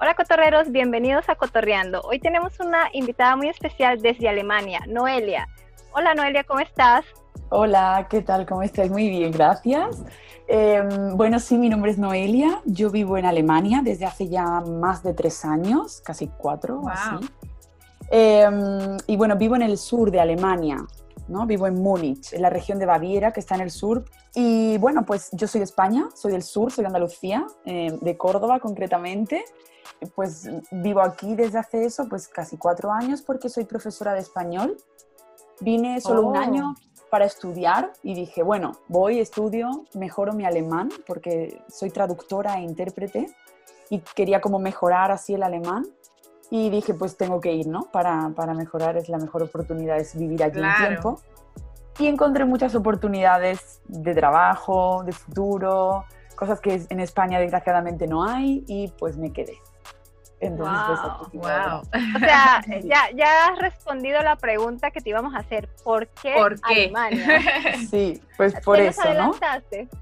Hola cotorreros, bienvenidos a Cotorreando. Hoy tenemos una invitada muy especial desde Alemania, Noelia. Hola Noelia, ¿cómo estás? Hola, ¿qué tal? ¿Cómo estás? Muy bien, gracias. Em, bueno, sí, mi nombre es Noelia. Yo vivo en Alemania desde hace ya más de tres años, casi cuatro así. Em, y bueno, vivo en el sur de Alemania, ¿no? Vivo en Múnich, en la región de Baviera, que está en el sur. Y bueno, pues yo soy de España, soy del sur, soy de Andalucía, em, de Córdoba concretamente. Pues vivo aquí desde hace eso, pues casi cuatro años, porque soy profesora de español. Vine solo un Oh. año para estudiar y dije, bueno, voy, estudio, mejoro mi alemán porque soy traductora e intérprete y quería como mejorar así el alemán y dije, pues tengo que ir, ¿no? Para, para mejorar es la mejor oportunidad, es vivir allí Claro. un tiempo. Y encontré muchas oportunidades de trabajo, de futuro, cosas que en España desgraciadamente no hay y pues me quedé. Entonces, pues, Wow, estoy Wow. O sea, ya, ya has respondido la pregunta que te íbamos a hacer. ¿Por qué, ¿Por qué? Alemania? Sí, pues por ¿Te nos eso, ¿no?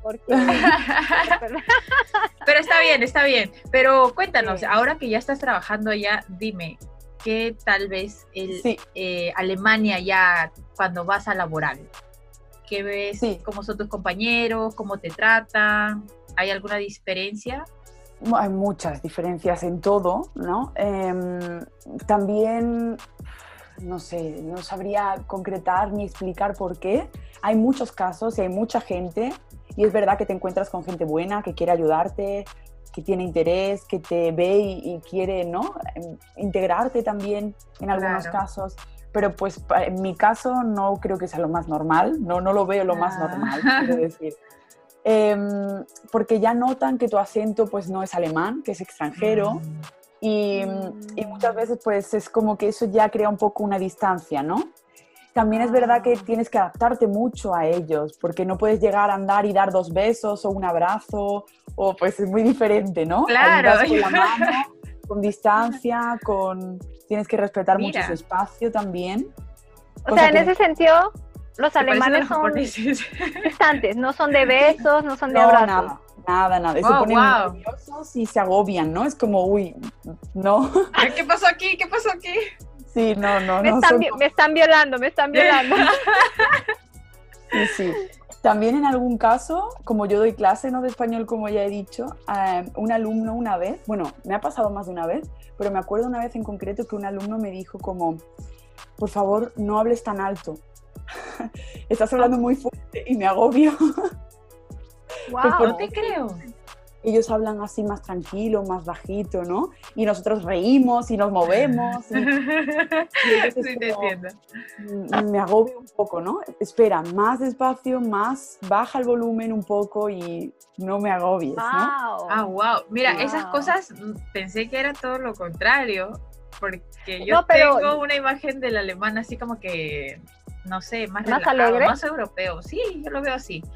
¿Por qué? Pero está bien, está bien. Pero cuéntanos, Sí. ahora que ya estás trabajando allá, dime, ¿qué tal vez el, Sí, eh, Alemania ya cuando vas a laboral? ¿Qué ves? Sí. ¿Cómo son tus compañeros? ¿Cómo te tratan? ¿Hay alguna diferencia? Hay muchas diferencias en todo, ¿no? Em, también, no sé, no sabría concretar ni explicar por qué. Hay muchos casos y hay mucha gente y es verdad que te encuentras con gente buena que quiere ayudarte, que tiene interés, que te ve y, y quiere, ¿no? Em, Integrarte también en algunos Claro. casos. Pero pues en mi caso no creo que sea lo más normal, no, no lo veo lo más Ah. normal, quiero decir. Em, porque ya notan que tu acento pues no es alemán, que es extranjero Mm, y, y muchas veces pues es como que eso ya crea un poco una distancia, ¿no? También es verdad que Ah. tienes que adaptarte mucho a ellos, porque no puedes llegar a andar y dar dos besos o un abrazo, o pues es muy diferente, ¿no? Claro. Con la mano, con distancia, con... Tienes que respetar mucho Mira. su espacio también. O sea, en que- ese sentido, los ¿te parecen alemanes son distantes, no son de besos, no son de No, abrazos. nada, nada, nada. Se ponen wow. nerviosos y se agobian, ¿no? Es como, uy, no. ¿Qué pasó aquí? ¿Qué pasó aquí? Sí, no, no, Me, no. están, son me están violando, me están violando. Sí, sí. También en algún caso, como yo doy clase ¿no? de español, como ya he dicho, un alumno una vez, bueno, me ha pasado más de una vez, pero me acuerdo una vez en concreto que un alumno me dijo como, por favor, no hables tan alto. Estás hablando muy fuerte y me agobio. wow. por- No te creo. Ellos hablan así más tranquilo, más bajito, ¿no? Y nosotros reímos y nos movemos. y- es Sí, te como- entiendo. Mm, me agobio un poco, ¿no? Espera, más despacio, más baja el volumen un poco y no me agobies, ¿no? Wow. Ah, wow. Mira, esas Wow. cosas mm, pensé que era todo lo contrario, porque yo No, pero- tengo una imagen del alemán así como que, no sé, más, ¿Más relajado, alegre? más europeo. Sí, yo lo veo así.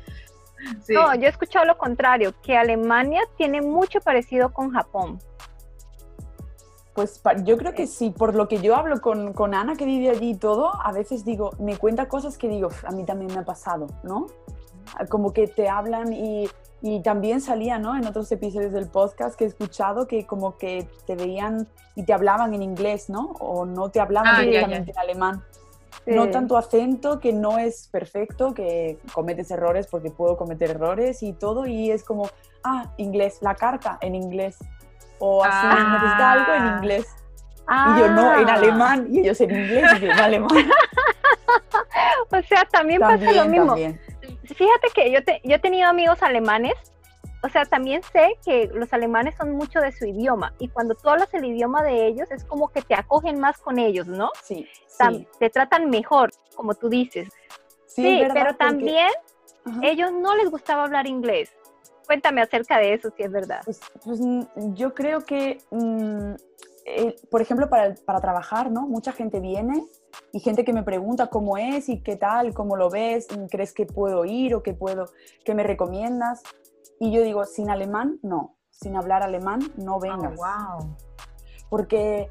Sí. No, yo he escuchado lo contrario, que Alemania tiene mucho parecido con Japón. Pues yo creo que sí, por lo que yo hablo con, con Ana que vive allí y todo, a veces digo, me cuenta cosas que digo, "Uf, a mí también me ha pasado, ¿no? Ah, Como que te hablan y, y también salía, ¿no? En otros episodios del podcast que he escuchado que como que te veían y te hablaban en inglés, ¿no? O no te hablaban Ah, ya, ya. directamente en alemán. Sí. Notan tu acento, que no es perfecto, que cometes errores porque puedo cometer errores y todo, y es como, ah, inglés, la carta en inglés. O así, Ah. necesita algo en inglés. Ah, Y yo no, en alemán, y ellos en inglés, y yo en alemán. O sea, también, pasa lo mismo. también. Fíjate que yo, te- yo he tenido amigos alemanes, o sea, también sé que los alemanes son mucho de su idioma y cuando tú hablas el idioma de ellos es como que te acogen más con ellos, ¿no? Sí, sí. Te tratan mejor, como tú dices. Sí, Sí, verdad, pero porque- también Ajá. ellos no les gustaba hablar inglés. Cuéntame acerca de eso, si es verdad. Pues, pues, mm, yo creo que, mm, eh, por ejemplo, para, para trabajar, ¿no? Mucha gente viene y gente que me pregunta cómo es y qué tal, cómo lo ves, mm, crees que puedo ir o que puedo, que me recomiendas. Y yo digo, sin alemán, no. Sin hablar alemán, no vengas. wow. Porque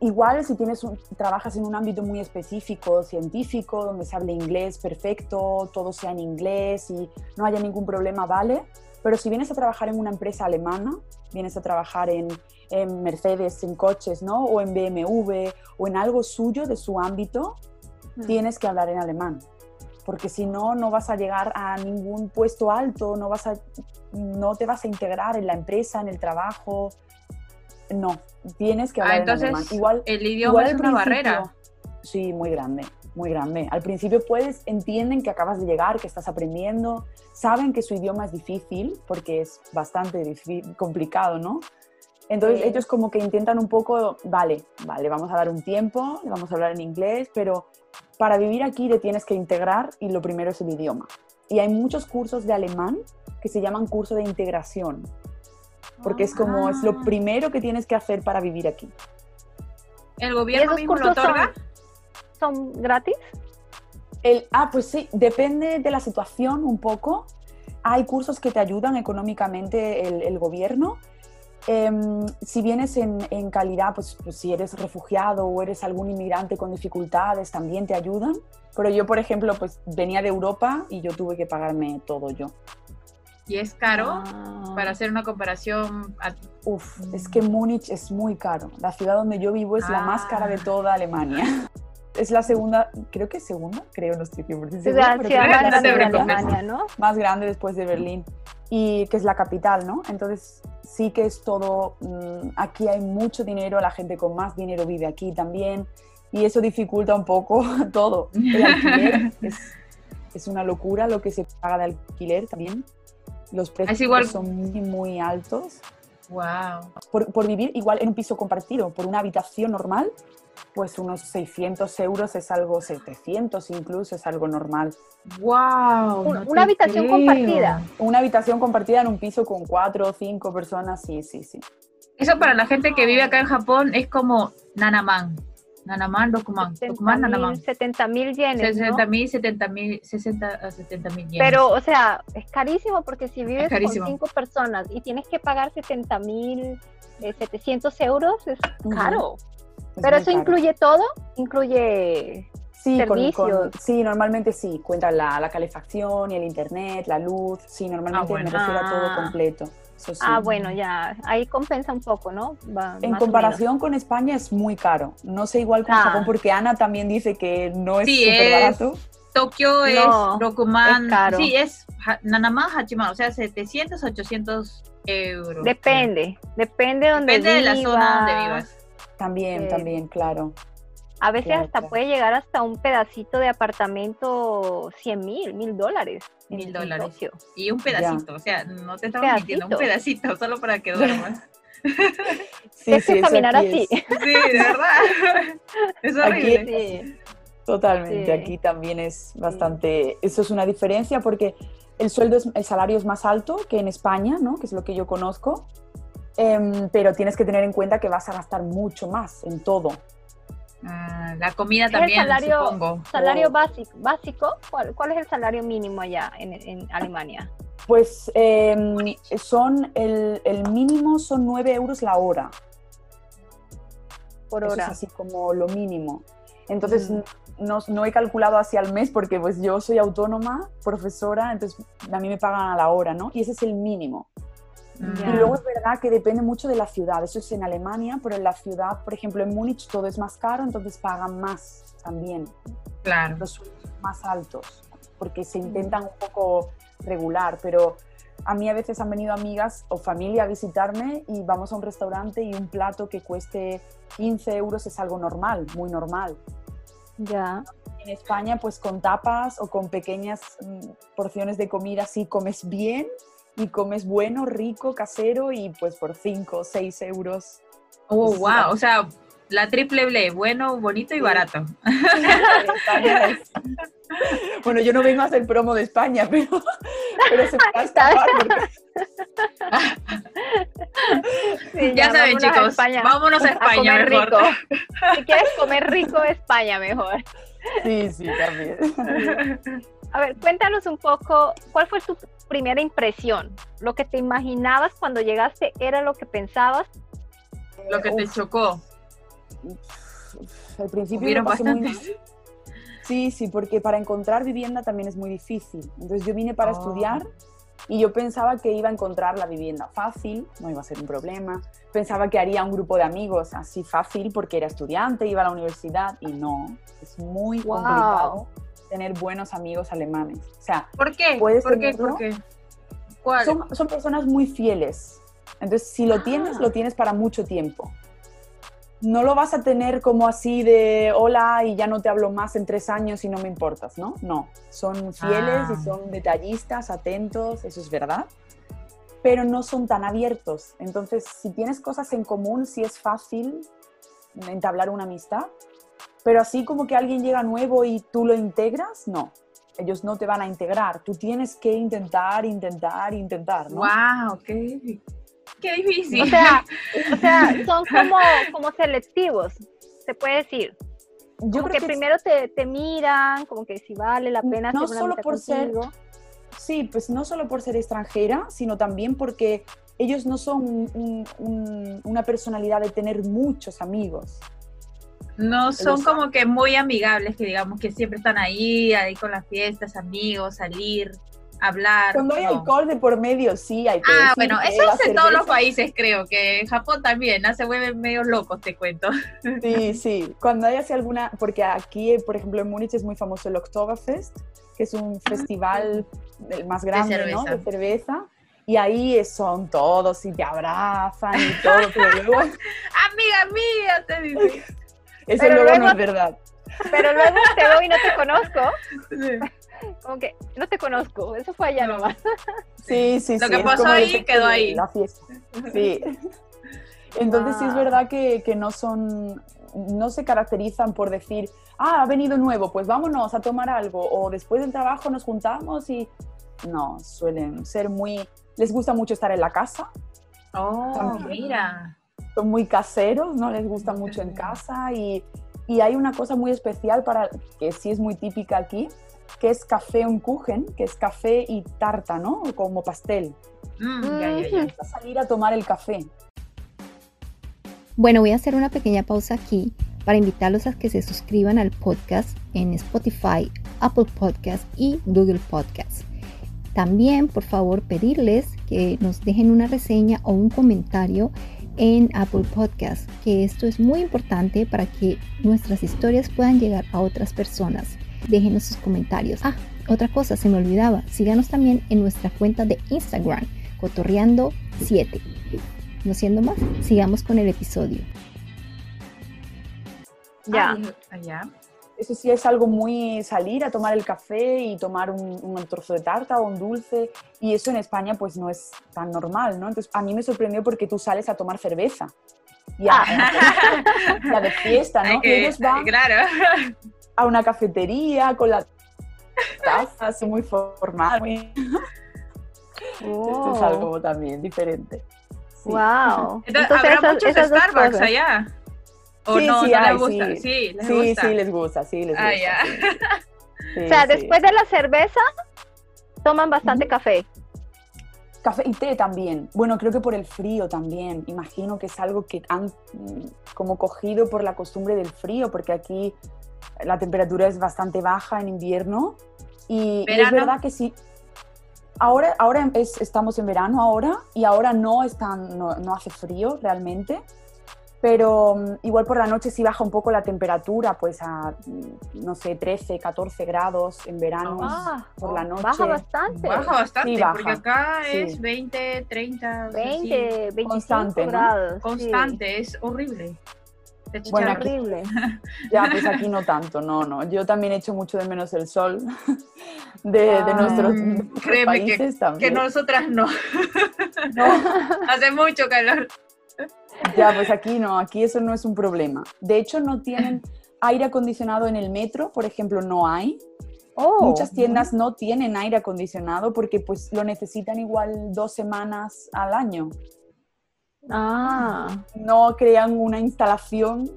igual si tienes un- trabajas en un ámbito muy específico, científico, donde se hable inglés perfecto, todo sea en inglés y no haya ningún problema, vale. Pero si vienes a trabajar en una empresa alemana, vienes a trabajar en, en Mercedes, en coches, ¿no? O en BMW, o en algo suyo de su ámbito, Mm. tienes que hablar en alemán. Porque si no, no vas a llegar a ningún puesto alto, no, vas a, no te vas a integrar en la empresa, en el trabajo. No, tienes que Ah, hablar entonces en alemán. Igual, el idioma igual es una barrera. Sí, muy grande, muy grande. Al principio puedes, entienden que acabas de llegar, que estás aprendiendo, saben que su idioma es difícil, porque es bastante difí- complicado, ¿no? Entonces Sí. ellos como que intentan un poco, vale, vale, vamos a dar un tiempo, vamos a hablar en inglés, pero para vivir aquí te tienes que integrar y lo primero es el idioma. Y hay muchos cursos de alemán que se llaman curso de integración, porque es como, es lo Ah. primero que tienes que hacer para vivir aquí. ¿El ¿Y gobierno esos mismo lo cursos son, otorga? son gratis? El, ah, pues sí, depende de la situación un poco. Hay cursos que te ayudan económicamente el, el gobierno. Em, si vienes en, en calidad, pues, pues si eres refugiado o eres algún inmigrante con dificultades, también te ayudan. Pero yo, por ejemplo, pues venía de Europa y yo tuve que pagarme todo yo. Y es caro Ah. para hacer una comparación. a- Uf, es que Múnich es muy caro. La ciudad donde yo vivo es la más cara de Ah. toda Alemania. Es la segunda, creo que es segunda, creo, no estoy 100% Es segura, la ciudad más grande de. Alemania, ¿no? más grande después de Berlín y que es la capital, ¿no? Entonces sí que es todo, mm, aquí hay mucho dinero, la gente con más dinero vive aquí también y eso dificulta un poco todo. El alquiler es, es una locura lo que se paga de alquiler también. Los precios igual- son muy, muy altos. Wow. Por, por vivir igual en un piso compartido, por una habitación normal, pues unos 600 euros es algo, 700 incluso es algo normal. Wow. Un- una habitación compartida. Una habitación compartida en un piso con cuatro o cinco personas, sí, sí, sí. Eso para la gente que vive acá en Japón es como Nanaman. Nanaman, Dokuman. Dokuman, Nanaman. 70 mil yenes, ¿no? 60 mil, 70 mil, 60 a 70 mil yenes. Pero, o sea, es carísimo porque si vives con cinco personas y tienes que pagar 70 mil, eh, 700 euros, es caro. Es Pero eso caro. incluye todo, incluye... sí, con- con- servicios. sí, normalmente sí, cuentan la, la calefacción y el internet, la luz, sí, normalmente Ah, bueno. me refiero a todo completo. Eso sí. Ah, bueno, ya, ahí compensa un poco, ¿no? Va- En más comparación con España es muy caro. No sé igual con Ah. Japón porque Ana también dice que no es Sí, súper es- barato. Tokio es No, es caro. Sí, es ha- Nanaman, Hachiman. O sea, 700, 800 euros. Depende, depende de donde Depende de la zona donde vivas. También, Eh, también, claro. A veces Claro, hasta claro. puede llegar hasta un pedacito de apartamento 100 mil, mil dólares. Mil dólares. Y un pedacito. O sea, no te estamos mintiendo. Un pedacito, solo para que duermas. Sí, Es que eso caminar aquí así. es- Sí, de verdad. Es horrible. Sí. Totalmente, Sí. aquí también es bastante, eso es una diferencia porque el sueldo, es, el salario es más alto que en España, ¿no? que es lo que yo conozco, Em, pero tienes que tener en cuenta que vas a gastar mucho más en todo. Ah, la comida el también, salario- supongo. Salario Oh. básico, básico ¿cuál, cuál es el salario mínimo allá en, en Alemania? Pues em, son, el, el mínimo son 9 euros la hora, Por eso hora. es así como lo mínimo. Entonces Mm. no, no he calculado así al mes porque pues yo soy autónoma, profesora, entonces a mí me pagan a la hora, ¿no? Y ese es el mínimo. Mm. Ya. Y luego es verdad que depende mucho de la ciudad. Eso es en Alemania, pero en la ciudad, por ejemplo, en Múnich todo es más caro, entonces pagan más también, Claro. los sueldos más altos, porque se intentan un poco regular. Pero a mí a veces han venido amigas o familia a visitarme y vamos a un restaurante y un plato que cueste 15 euros es algo normal, muy normal. Ya. En España, pues con tapas o con pequeñas mm, porciones de comida sí comes bien y comes bueno, rico, casero y pues por 5 o 6 euros. Oh, Pues, wow. O sea, la triple B, bueno, bonito y Sí. barato. Bueno, yo no vengo a hacer promo de España, pero, pero se me va a escapar porque Sí, Ya saben, a chicos, España vámonos a a España comer mejor. rico. Si quieres comer rico, España mejor. sí, sí, también. A ver, cuéntanos un poco, ¿cuál fue tu primera impresión? ¿Lo que te imaginabas cuando llegaste era lo que pensabas? Lo que te Uf, chocó. Al principio Hubieron lo pasé muy. Sí, sí, porque para encontrar vivienda también es muy difícil. Entonces yo vine para Oh. estudiar Y yo pensaba que iba a encontrar la vivienda fácil, no iba a ser un problema. Pensaba que haría un grupo de amigos así fácil porque era estudiante, iba a la universidad y no, es muy complicado tener buenos amigos alemanes. O sea, ¿por qué? Puedes ¿Por qué? ¿Por qué? Son, son, personas muy fieles. Entonces, si lo tienes, Ah. lo tienes para mucho tiempo. No lo vas a tener como así de hola y ya no te hablo más en tres años y no me importas, ¿no? No, son fieles Ah. y son detallistas, atentos, eso es verdad, pero no son tan abiertos. Entonces, si tienes cosas en común, sí es fácil entablar una amistad, pero así como que alguien llega nuevo y tú lo integras, no. Ellos no te van a integrar, tú tienes que intentar, intentar, intentar, ¿no? ¡Wow! ¡Qué, qué difícil! O sea, o sea, son como, como selectivos, se puede decir. Yo Como creo que, primero te, te miran, como que si vale la pena No solo por ser- contigo. Sí, pues no solo por ser extranjera, sino también porque ellos no son un- un- una personalidad de tener muchos amigos. No son como que muy amigables, que digamos que siempre están ahí, ahí con las fiestas, amigos, salir, hablar. Cuando hay no. alcohol de por medio, sí, hay que Ah, decir bueno, eso es en todos los países, creo, que en Japón también, ¿no? se vuelven medio locos, te cuento. Sí, sí. Cuando hay así alguna, porque aquí, por ejemplo, en Múnich es muy famoso el Oktoberfest, que es un festival el más grande. De cerveza. Y ahí son todos y te abrazan y todo, pero luego Amiga mía, te dice. eso Pero luego, luego- no es verdad. Pero luego te veo y no te conozco, como que no te conozco, eso fue allá No. nomás. Sí, sí, Lo sí. que es pasó ahí, quedó ahí. La fiesta. Sí. Entonces sí es Wow. verdad que, que no son, no se caracterizan por decir, ah, ha venido nuevo, pues vámonos a tomar algo, o después del trabajo nos juntamos y no, suelen ser muy, les gusta mucho estar en la casa, Oh, También. mira. Son muy caseros, no les gusta mucho en casa y, y hay una cosa muy especial para, que sí es muy típica aquí, que es café un kuchen, que es café y tarta, ¿no? Como pastel. Mm, ya, ya, ya. a salir a tomar el café. Bueno, voy a hacer una pequeña pausa aquí para invitarlos a que se suscriban al podcast en Spotify, Apple Podcast y Google Podcast. También, por favor, pedirles que nos dejen una reseña o un comentario en Apple Podcast, que esto es muy importante para que nuestras historias puedan llegar a otras personas. Déjenos sus comentarios. Ah, otra cosa, se me olvidaba, síganos también en nuestra cuenta de Instagram, cotorreando7. No siendo más, sigamos con el episodio. Ya. Ah, ya. Eso sí es algo muy salir a tomar el café y tomar un, un trozo de tarta o un dulce. Y eso en España pues no es tan normal, ¿no? Entonces a mí me sorprendió porque tú sales a tomar cerveza. Y a, ya de fiesta, ¿no? que- y ellos van Claro. a una cafetería con la taza así muy formal. muy- Esto es algo también diferente. Sí. Wow. Entonces, ¿habrá muchos Starbucks allá? ¿O Sí, no, sí no les gusta? sí. Sí, les Sí, gusta. sí, les gusta, sí, les gusta. Ah. Sí, O sea, sí. después de la cerveza, toman bastante café. Café y té también. Bueno, creo que por el frío también. Imagino que es algo que han mm, como cogido por la costumbre del frío, porque aquí la temperatura es bastante baja en invierno. Y, y es ¿Verano? verdad que sí. Ahora, ahora es- estamos en verano ahora y ahora no, no, no hace frío realmente. Pero mm, igual por la noche sí baja un poco la temperatura, pues a, mm, no sé, 13, 14 grados en verano Ah, por la noche. baja bastante. Baja bastante, Sí, baja. porque acá Sí. es 20, 30, o sea, sí, 20, 25 Constante, ¿no? grados. sí. constante, es horrible. Bueno, aquí- Horrible. Ya, pues aquí no tanto, no, no. Yo también echo mucho de menos el sol de, de Ah. nuestros, Mm, de nuestros créeme que- países que también. nosotras no. No, Hace mucho calor. Ya, pues aquí no, aquí eso no es un problema. De hecho, no tienen aire acondicionado en el metro, por ejemplo, no hay. Oh, Muchas tiendas no tienen aire acondicionado porque pues lo necesitan igual dos semanas al año. Ah, No crean una instalación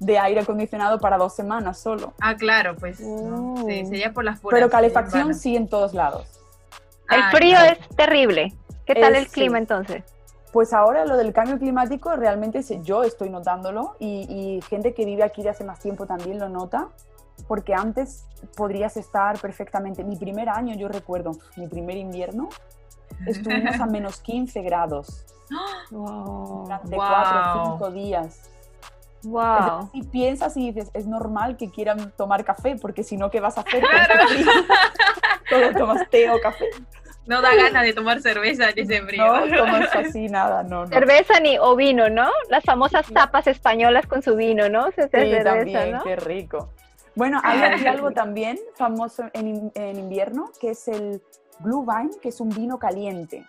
de aire acondicionado para dos semanas solo. Ah, claro, pues. Oh. Sí, sería por las puras. Pero calefacción urbanas. sí en todos lados. el Ah, frío es terrible. ¿Qué tal Es- el clima sí. entonces? Pues ahora lo del cambio climático realmente yo estoy notándolo y, y gente que vive aquí de hace más tiempo también lo nota, porque antes podrías estar perfectamente, mi primer año yo recuerdo, mi primer invierno, estuvimos a menos 15 grados Wow. durante Wow. 4 o 5 días. Wow. Si piensas y dices, es normal que quieran tomar café, porque si no, ¿qué vas a hacer? Todo tomas té o café. No da ganas de tomar cerveza en ese frío. No así nada, no, no. Cerveza ni o vino, ¿no? Las famosas tapas españolas con su vino, ¿no? Se Sí, cerveza, también, ¿no? qué rico. Bueno, hay aquí algo también famoso en, en invierno, que es el Blue Vine, que es un vino caliente.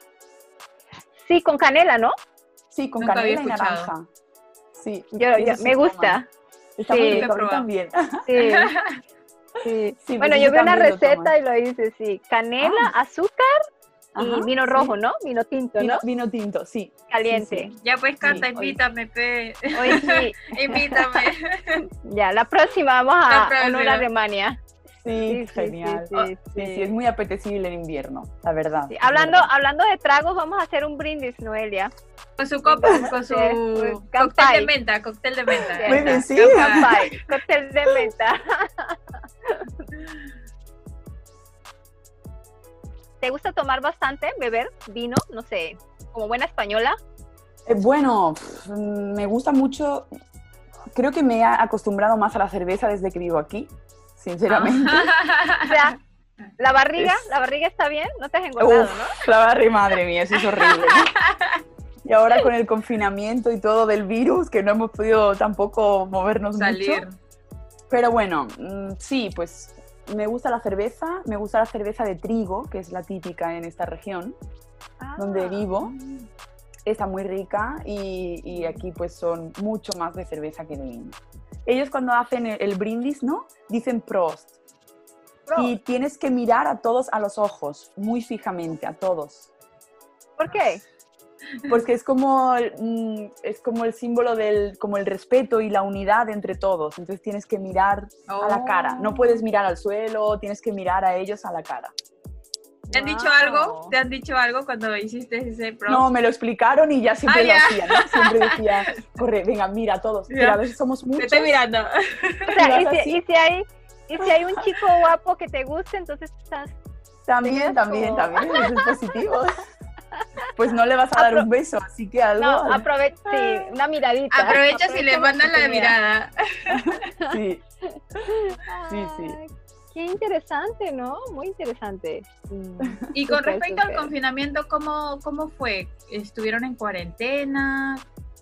Sí, con canela, ¿no? Sí, con Nunca canela y naranja. Sí, Yo, yo- me gusta. Está Sí. muy rico, a mí también. Sí. sí. Sí, Bueno, yo vi una lo receta y lo hice, sí. Canela, Ah. azúcar y Ajá, vino sí. rojo, ¿no? Vino tinto, Vino, ¿no? vino tinto, sí. Caliente. sí, Ya pues, Cata, Sí, invítame, pe. Hoy sí, invítame. ya, la próxima vamos a honor a Alemania. Sí, genial. sí, Sí, sí, sí, sí. es muy apetecible en invierno, la verdad. Hablando, verdad. hablando de tragos, vamos a hacer un brindis, Noelia. Con su copa, con su cóctel de menta, cóctel de menta. Muy bien, sí. Cóctel de menta. ¿Te gusta tomar bastante, beber vino? No sé, como buena española. Eh, bueno, me gusta mucho. Creo que me he acostumbrado más a la cerveza desde que vivo aquí, sinceramente. O sea, la barriga, Es- la barriga está bien, no te has engordado, Uf, ¿no? la barri, madre mía, eso es horrible. Y ahora con el confinamiento y todo del virus, que no hemos podido tampoco movernos Salir. mucho. Pero bueno, mm, sí, pues me gusta la cerveza, me gusta la cerveza de trigo, que es la típica en esta región donde Ah, vivo. Está muy rica y, y aquí pues son mucho más de cerveza que de vino. Ellos cuando hacen el, el brindis, ¿no? Dicen Prost. Prost. Y tienes que mirar a todos a los ojos, muy fijamente, a todos. ¿Por qué? Porque es como, mm, es como el símbolo del como el respeto y la unidad entre todos. Entonces tienes que mirar a la cara. No Oh. puedes mirar al suelo, tienes que mirar a ellos a la cara. ¿Te han dicho Wow. algo? ¿Te han dicho algo cuando hiciste ese pro? No, me lo explicaron y ya siempre Ah, lo ya. hacía, ¿no? Siempre decía, corre, venga, mira a todos. Pero Ya. a veces somos Te muchos. estoy mirando. O sea, y si, y si hay, y si hay un chico guapo que te guste, entonces estás... También, también, también, eso es positivo. Pues no le vas a dar Apro- un beso, así que algo. No, aprovecha, sí, una miradita. Aprovecha si le mandan la mirada. Sí, Sí, sí. Qué interesante, ¿no? Muy interesante. Y con respecto al confinamiento, ¿cómo, ¿cómo fue? ¿Estuvieron en cuarentena?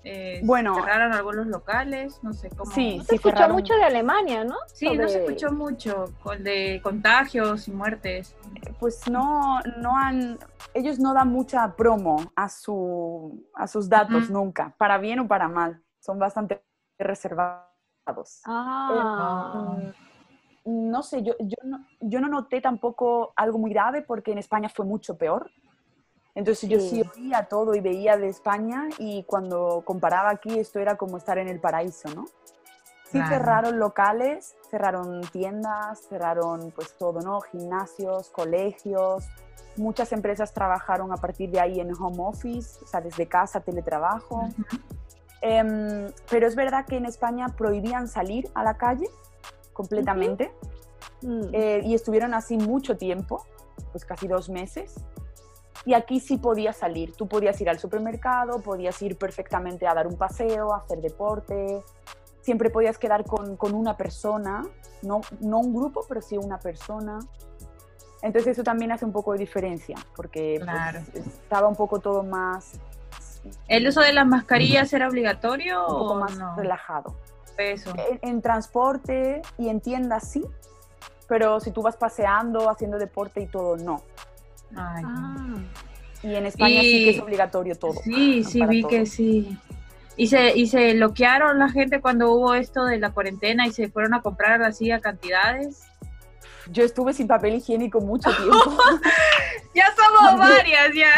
Eh, Bueno. ¿Cerraron algunos locales? No sé cómo. Sí, No se escuchó cerraron. mucho de Alemania, ¿no? Sí, no se escuchó mucho con de contagios y muertes. pues no, no han, ellos no dan mucha promo a, su, a sus datos Ujú. nunca, para bien o para mal. Son bastante reservados. Ah, Mm, No sé, yo, yo, no, yo no noté tampoco algo muy grave porque en España fue mucho peor. Entonces yo sí Sí. oía todo y veía de España y cuando comparaba aquí esto era como estar en el paraíso, ¿no? Sí Claro. cerraron locales, cerraron tiendas, cerraron pues todo, ¿no? Gimnasios, colegios. Muchas empresas trabajaron a partir de ahí en home office, o sea, desde casa, teletrabajo. Em, pero es verdad que en España prohibían salir a la calle completamente mm. eh, y estuvieron así mucho tiempo, pues casi dos meses. Y aquí sí podías salir, tú podías ir al supermercado, podías ir perfectamente a dar un paseo, a hacer deporte, siempre podías quedar con, con una persona, no, no un grupo, pero sí una persona. Entonces eso también hace un poco de diferencia, porque pues, Claro. estaba un poco todo más, ¿El uso de las mascarillas era obligatorio un poco o más no? relajado. Eso. En, en transporte y en tiendas sí, pero si tú vas paseando, haciendo deporte y todo, no. Ay. Ah. Y en España sí que Y- es obligatorio todo. Sí, sí, vi todo. que sí. Y se, y se bloquearon la gente cuando hubo esto de la cuarentena y se fueron a comprar así a cantidades. Yo estuve sin papel higiénico mucho tiempo. Ya somos varias, ya.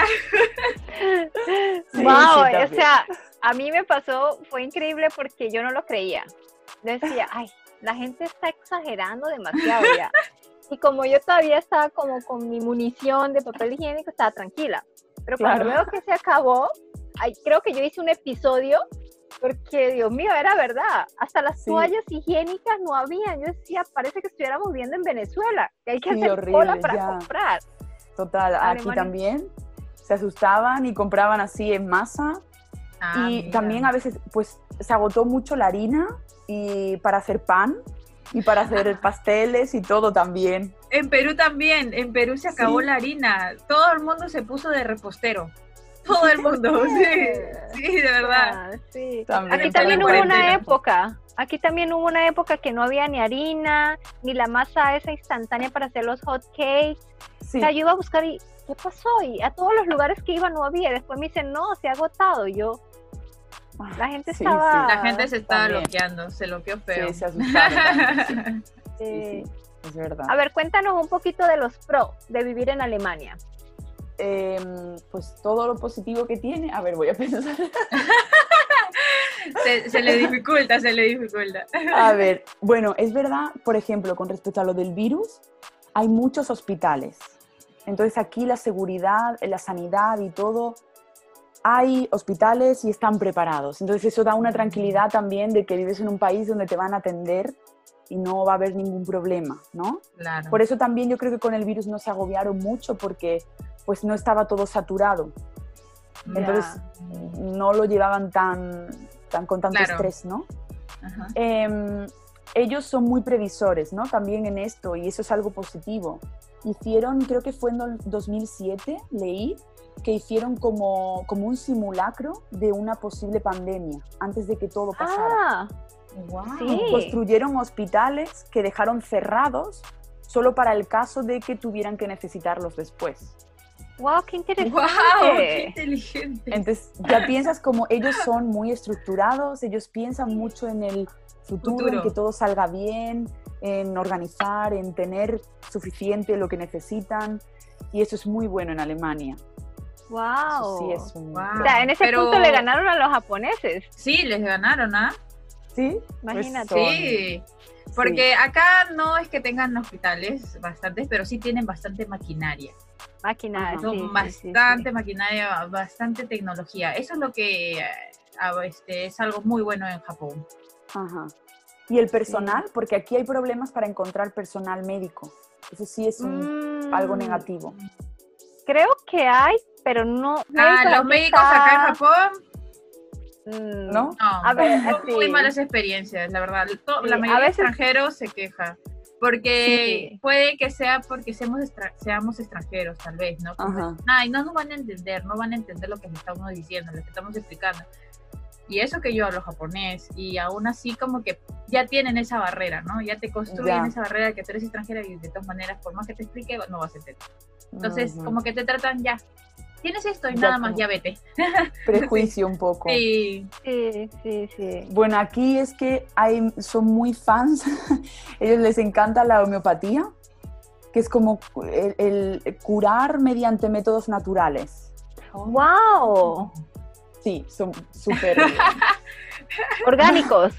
Sí, wow, sí, o sea, a mí me pasó, fue increíble porque yo no lo creía. Yo decía, ay, la gente está exagerando demasiado ya. Y como yo todavía estaba como con mi munición de papel higiénico, estaba tranquila. Pero cuando Claro. veo que se acabó, ay, creo que yo hice un episodio porque, Dios mío, era verdad. Hasta las Sí. toallas higiénicas no habían. Yo decía, parece que estuviéramos viviendo en Venezuela, que hay que Sí, hacer horrible, cola para ya. comprar. Total, aquí Alemania. también. se asustaban y compraban así en masa. Ah, y mira. también a veces, pues, se agotó mucho la harina y para hacer pan y para hacer pasteles y todo también. En Perú también, en Perú se acabó Sí. la harina. Todo el mundo se puso de repostero. Todo el mundo, sí, sí, de verdad. Ah, sí. También. Aquí también hubo una época, aquí también hubo una época que no había ni harina, ni la masa esa instantánea para hacer los hot cakes. Sí, O sea, yo iba a buscar y, ¿qué pasó? Y a todos los lugares que iba no había. Después me dicen, no, se ha agotado. Y yo, la gente Sí, estaba- La gente se estaba También. loqueando, se loqueó feo. sí, se asustaron sí, sí, eh, sí, es verdad. A ver, cuéntanos un poquito de los pros de vivir en Alemania. Em, pues todo lo positivo que tiene, a ver, voy a pensar. se, se le dificulta, se le dificulta. A ver, bueno, es verdad, por ejemplo, con respecto a lo del virus, hay muchos hospitales. Entonces aquí la seguridad, la sanidad y todo, hay hospitales y están preparados. Entonces eso da una tranquilidad también de que vives en un país donde te van a atender y no va a haber ningún problema, ¿no? Claro. Por eso también yo creo que con el virus no se agobiaron mucho porque pues no estaba todo saturado. Entonces no lo llevaban tan, tan con tanto Claro. estrés, ¿no? Ajá. Em, ellos son muy previsores, ¿no? También en esto, y eso es algo positivo. Hicieron, creo que fue en el 2007, leí, que hicieron como, como un simulacro de una posible pandemia antes de que todo pasara. Ah, Wow. Sí. Construyeron hospitales que dejaron cerrados solo para el caso de que tuvieran que necesitarlos después. wow, qué interesante. Wow, qué inteligente. Entonces ya piensas como ellos son muy estructurados, ellos piensan mucho en el futuro, Futuro. en que todo salga bien, en organizar, en tener suficiente lo que necesitan. Y eso es muy bueno en Alemania. Wow. sí es un... Wow. O sea, en ese Pero- punto le ganaron a los japoneses. Sí, les ganaron, ¿ah? ¿Sí? Imagínate. Pues son- Sí. Porque acá no es que tengan hospitales bastantes, pero sí tienen bastante maquinaria. Máquina. Ajá. sí, Son sí, sí, bastante sí. maquinaria, bastante tecnología. Eso es lo que eh, este, es algo muy bueno en Japón. Ajá. Y el personal, porque aquí hay problemas para encontrar personal médico. Eso sí es un- Mm, algo negativo. Creo que hay, pero no. Ah, los médicos está- acá en Japón, Mm, ¿No? no. A ver, sí. muy malas experiencias, la verdad. To- Sí, la a mayoría de veces- extranjeros se queja. Porque Sí. puede que sea porque seamos, extra- seamos extranjeros, tal vez, ¿no? Ajá. Ay, no nos van a entender, no van a entender lo que estamos diciendo, lo que estamos explicando. Y eso que yo hablo japonés, y aún así como que ya tienen esa barrera, ¿no? Ya te construyen Ya. esa barrera de que tú eres extranjera y de todas maneras, por más que te explique, no vas a entender. Entonces, Ujú. como que te tratan ya. Tienes esto y Ya nada más, ya vete. Prejuicio un poco. Sí, Sí, sí, sí. Bueno, aquí es que hay, son muy fans, ellos les encanta la homeopatía, que es como el, el curar mediante métodos naturales. ¡Wow! Sí, son súper... Orgánicos.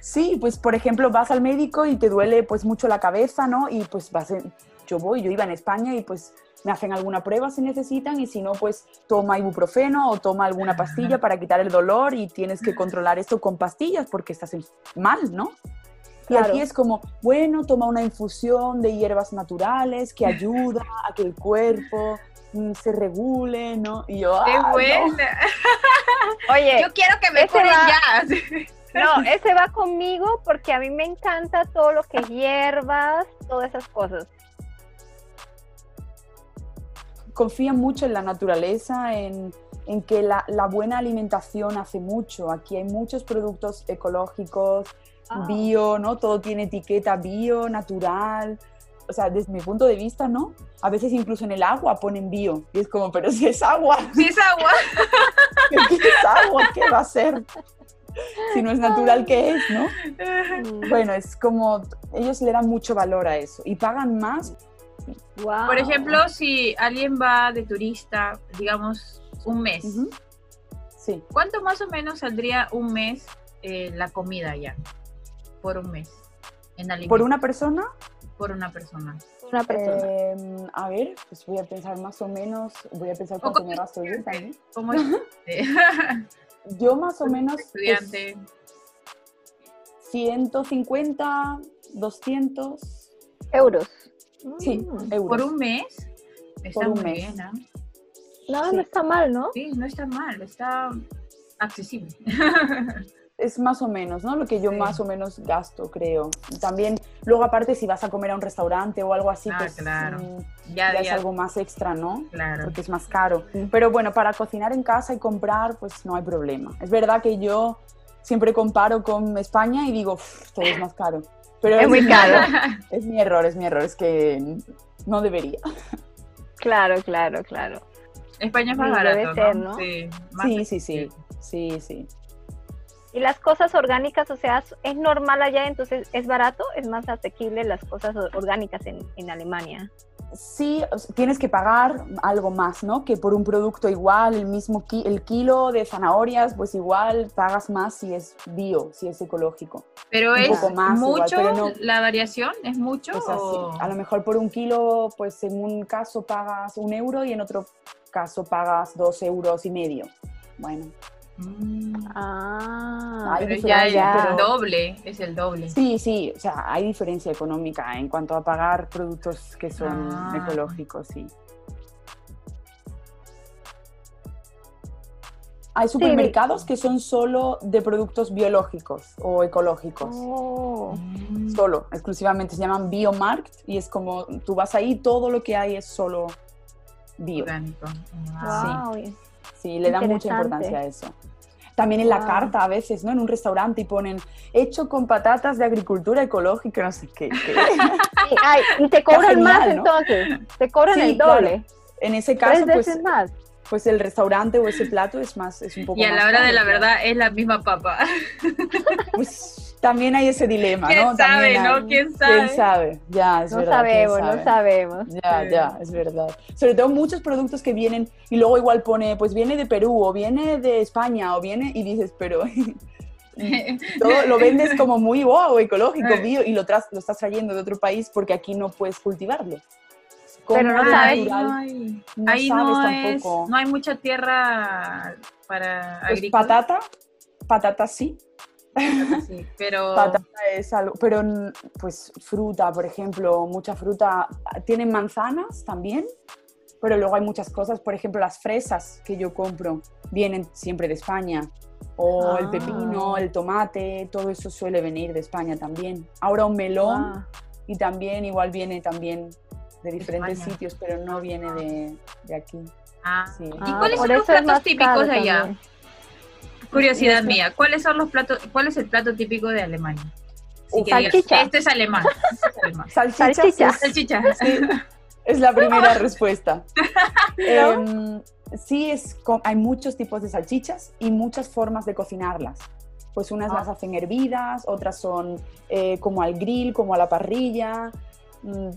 sí, pues por ejemplo vas al médico y te duele pues mucho la cabeza, ¿no? Y pues vas, en- yo voy, yo iba en España y pues me hacen alguna prueba si necesitan y si no pues toma ibuprofeno o toma alguna pastilla para quitar el dolor y tienes que controlar esto con pastillas porque estás en- mal, ¿no? Y Claro. aquí es como, bueno, toma una infusión de hierbas naturales que ayuda a que el cuerpo mm, se regule, ¿no? Y yo, qué "Ah, no". buena. Oye, Yo quiero que me curen ya. no, ese va conmigo porque a mí me encanta todo lo que hierbas, todas esas cosas. Confían mucho en la naturaleza, en, en que la, la buena alimentación hace mucho. Aquí hay muchos productos ecológicos, Ah. bio, ¿no? Todo tiene etiqueta bio, natural. O sea, desde mi punto de vista, ¿no? A veces incluso en el agua ponen bio. Y es como, pero si es agua, Si es agua. ¿qué es agua? ¿Qué va a ser? Si no es natural, ¿qué es, no? Bueno, es como, ellos le dan mucho valor a eso y pagan más. Wow. Por ejemplo, si alguien va de turista, digamos, un mes. Sí. ¿cuánto más o menos saldría un mes eh, la comida ya? Por un mes. En Por una persona, por una persona. una persona. Eh, a ver, pues voy a pensar más o menos, voy a pensar cuánto me gasto yo también. ¿Cómo es? Yo más o menos pues, estudiante. 150, 200, Euros. Sí, Mm. euros. ¿Por un mes? Está Por un muy mes. bien, ¿ah? No, no está mal, ¿no? Sí, no está mal, está accesible. es más o menos, ¿no? Lo que yo Sí. más o menos gasto, creo. También, luego aparte, si vas a comer a un restaurante o algo así, Ah, pues claro. mm, Ya, ya es ya, algo más extra, ¿no? claro. Porque es más caro. Sí. Pero bueno, para cocinar en casa y comprar, pues no hay problema. Es verdad que yo siempre comparo con España y digo, "Uf, todo es más caro. Pero Es muy caro. error, Es mi error, es mi error, es que no debería. Claro, claro, claro. España es más Sí, barato, debe ser, ¿no? Sí, más Sí, sí, sí, sí, sí. Y las cosas orgánicas, o sea, es normal allá, entonces es barato, es más asequible las cosas or- orgánicas en, en Alemania. Sí, tienes que pagar algo más, ¿no? Que por un producto igual, el mismo ki- el kilo de zanahorias, pues igual pagas más si es bio, si es ecológico. Pero Un es poco más igual, mucho pero no- la variación, es mucho. O- a lo mejor por un kilo, pues en un caso pagas un euro y en otro caso pagas dos euros y medio. Bueno, Mm, Ah, Hay pero ya el doble, es el doble. sí, sí, o sea, hay diferencia económica en cuanto a pagar productos que son Ah. ecológicos, sí. Hay supermercados que son solo de productos biológicos o ecológicos. Oh, Mm, Solo, exclusivamente. Se llaman Biomarkt y es como tú vas ahí, todo lo que hay es solo bio. wow. Sí, le dan mucha importancia a eso. También en la Wow. carta a veces, ¿no? En un restaurante y ponen hecho con patatas de agricultura ecológica, no sé qué. qué. Sí, ay, y te cobran genial, más ¿no? entonces, te cobran Sí, el claro. doble, En ese tres caso, pues, veces más. Pues el restaurante o ese plato es más, es un poco Y a más la hora de la claro. verdad es la misma papa. Pues también hay ese dilema, ¿Quién ¿no? sabe, hay- no? ¿Quién sabe? ¿Quién sabe? Ya, es No verdad. ¿quién sabemos, sabe? no sabemos. Ya, ya, es verdad. Sobre todo muchos productos que vienen y luego igual pone, pues viene de Perú o viene de España o viene y dices, pero todo lo vendes como muy wow, ecológico, bio y lo, tras- lo estás trayendo de otro país porque aquí no puedes cultivarlo. Pero no sabes- no hay, no ahí sabes no es, tampoco. no hay mucha tierra para Pues agrícola. patata, patata sí, sí, pero patata es algo, pero pues fruta, por ejemplo, mucha fruta, tienen manzanas también, pero luego hay muchas cosas, por ejemplo, las fresas que yo compro vienen siempre de España, o el Ah. pepino, el tomate, todo eso suele venir de España también. Ahora un melón Wow. y también igual viene también de diferentes España. sitios, pero no viene de, de aquí. Ah, Sí. ¿Y Ah, cuáles son los platos típicos de allá? también. Curiosidad Eso. mía, ¿cuáles son los platos, cuál es el plato típico de Alemania? Salchicha. este es alemán. este es alemán. Salchicha. es- Salchicha. Sí, es la primera respuesta. Em, sí, es, hay muchos tipos de salchichas y muchas formas de cocinarlas. Pues unas Ah. las hacen hervidas, otras son eh, como al grill, como a la parrilla,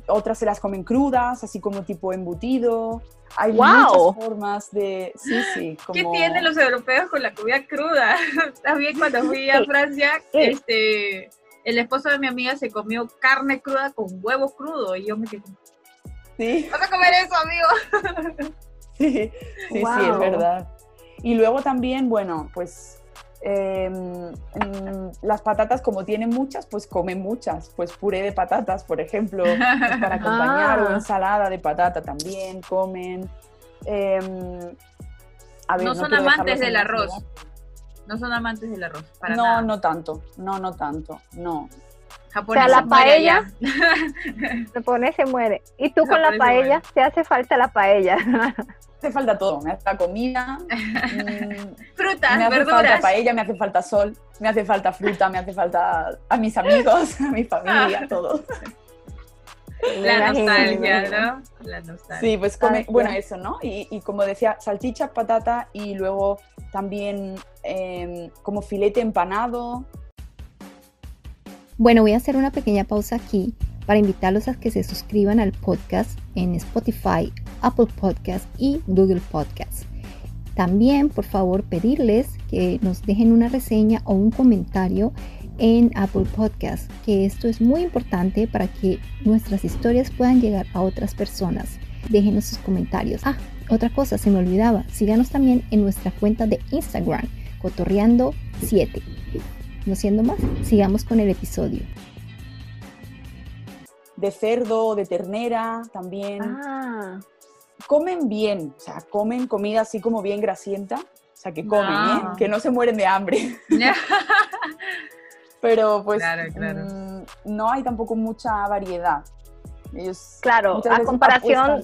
otras se las comen crudas, así como tipo embutido. Hay muchas formas de... Sí, sí. ¿Qué tienen los europeos con la comida cruda? También cuando fui a. Francia, Sí. este, el esposo de mi amiga se comió carne cruda con huevo crudo y yo me quedé, Sí. ¿vas a comer eso, amigo? Sí, sí, sí, es verdad. Y luego también, bueno, pues em, las patatas como tienen muchas, pues comen muchas. Pues puré de patatas, por ejemplo, pues para acompañar, o Ah. ensalada de patata también comen. Em, a ver, No son amantes del arroz. No son amantes del arroz, para No, nada. no tanto, no, no tanto, no. Japonesa O sea, la paella-. Se pone, se muere. Y tú con la paella, te hace falta la paella. Me hace falta todo, me hace falta comida, mm, Frutas, me hace falta verduras. paella, me hace falta sol, me hace falta fruta, me hace falta a mis amigos, a mi familia, todo. La Me imagino, me nostalgia. ¿no? La nostalgia. Sí, pues come, bueno, eso, ¿no? Y, y como decía, salchicha, patata y luego también em, como filete empanado. Bueno, voy a hacer una pequeña pausa aquí para invitarlos a que se suscriban al podcast en Spotify, Apple Podcast y Google Podcast. También, por favor, pedirles que nos dejen una reseña o un comentario en Apple Podcast, que esto es muy importante para que nuestras historias puedan llegar a otras personas. Déjenos sus comentarios. Ah, otra cosa, se me olvidaba, síganos también en nuestra cuenta de Instagram, cotorreando7. No siendo más, sigamos con el episodio. de cerdo, de ternera también. Ah, comen bien, o sea, comen comida así como bien grasienta, o sea, que comen, ¿eh? Ah. que no se mueren de hambre. Pero pues Claro, claro. mm, no hay tampoco mucha variedad. Ellos Claro, a comparación apuestan-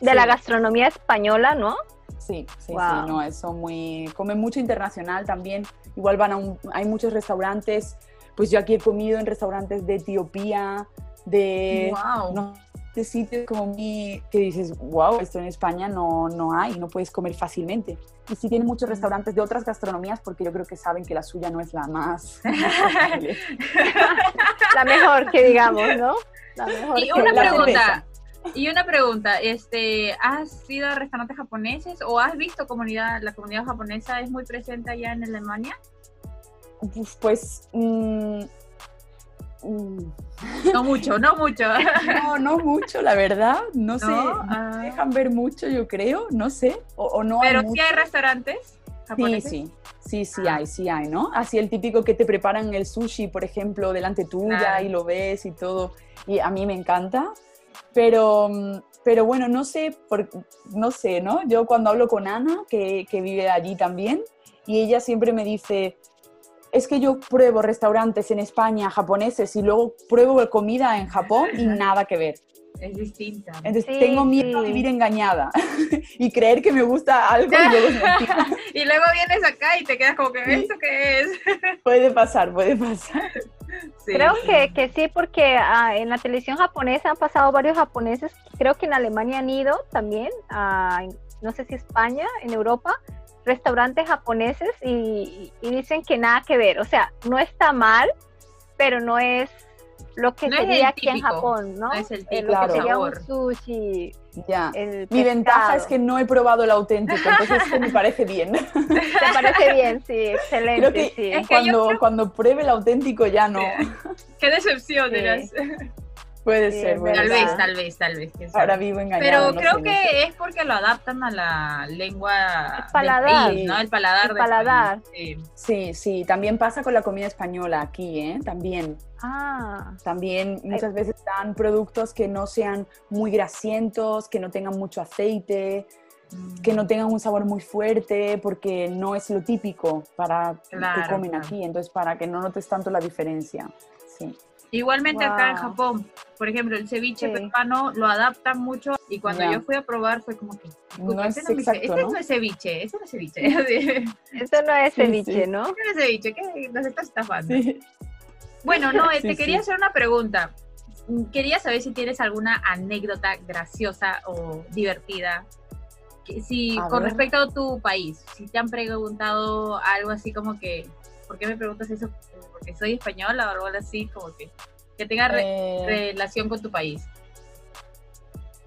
de Sí. la gastronomía española, ¿no? Sí, sí, Wow. sí, no, eso muy... Comen mucho internacional también. Igual van a un... Hay muchos restaurantes, pues yo aquí he comido en restaurantes de Etiopía, de... wow. no, de sitios como muy... que dices, wow, esto en España no, no hay, no puedes comer fácilmente. Y sí tienen muchos restaurantes de otras gastronomías porque yo creo que saben que la suya no es la más... La mejor que digamos, ¿no? La mejor Y que una digamos. Y una pregunta, este, ¿has ido a restaurantes japoneses o has visto comunidad, la comunidad japonesa es muy presente allá en Alemania? Pues, pues, mm, mm, No mucho, no mucho. no, no mucho, la verdad. No, sé, ¿No? no Ah. dejan ver mucho, yo creo, no sé. O, o no hay Pero sí mucho. hay restaurantes Sí, japoneses. sí, sí, sí Ah. hay, sí hay, ¿no? Así el típico que te preparan el sushi, por ejemplo, delante tuya Claro. y lo ves y todo. Y a mí me encanta. Pero, pero bueno, no sé, por, no sé, ¿no? Yo cuando hablo con Ana, que, que vive allí también, y ella siempre me dice, es que yo pruebo restaurantes en España japoneses y luego pruebo comida en Japón y nada que ver. Es distinta. Entonces Sí, tengo miedo a sí. vivir engañada y creer que me gusta algo y luego es y luego vienes acá y te quedas como que. ¿esto qué es? Puede pasar, puede pasar. Creo que, que sí, porque ah, en la televisión japonesa han pasado varios japoneses, creo que en Alemania han ido también, a, no sé si España, en Europa, restaurantes japoneses y dicen que nada que ver, o sea, no está mal, pero no es lo que No es sería aquí en típico, Japón, ¿no? no es el Eh, típico lo que Claro. sería un sushi, Ya. el Mi ventaja es que no he probado el auténtico, entonces esto me parece bien. Te parece bien, sí, excelente, Creo que sí. Es que yo cuando, cuando pruebe el auténtico ya no. Qué decepción, Sí. dirás. Puede Sí, ser, puede Tal verdad. vez, tal vez, tal vez. Ahora vivo engañada. Pero no creo sé, no que sé. es porque lo adaptan a la lengua El paladar. del país, ¿no? El paladar El sí. Sí, sí, también pasa con la comida española aquí, ¿eh? También. Ah, También muchas veces dan productos que no sean muy grasientos, que no tengan mucho aceite, que no tengan un sabor muy fuerte, porque no es lo típico para Claro, que comen claro. aquí, entonces para que no notes tanto la diferencia. Sí. Igualmente acá en. Japón, por ejemplo, el ceviche Sí. peruano lo adaptan mucho y cuando yo fui a probar fue como que, No es este, no es exacto, este ¿no? no es ceviche, este no es ceviche, este eso no es ceviche, sí. ¿no? no es ceviche, ¿qué nos estás estafando? Bueno, no, eh, te quería hacer una pregunta. Quería saber si tienes alguna anécdota graciosa o divertida. que- Si, A con ver. respecto a tu país, si te han preguntado algo así como que, ¿por qué me preguntas eso? Porque soy española o algo así, como que, que tenga re- Eh, relación con tu país.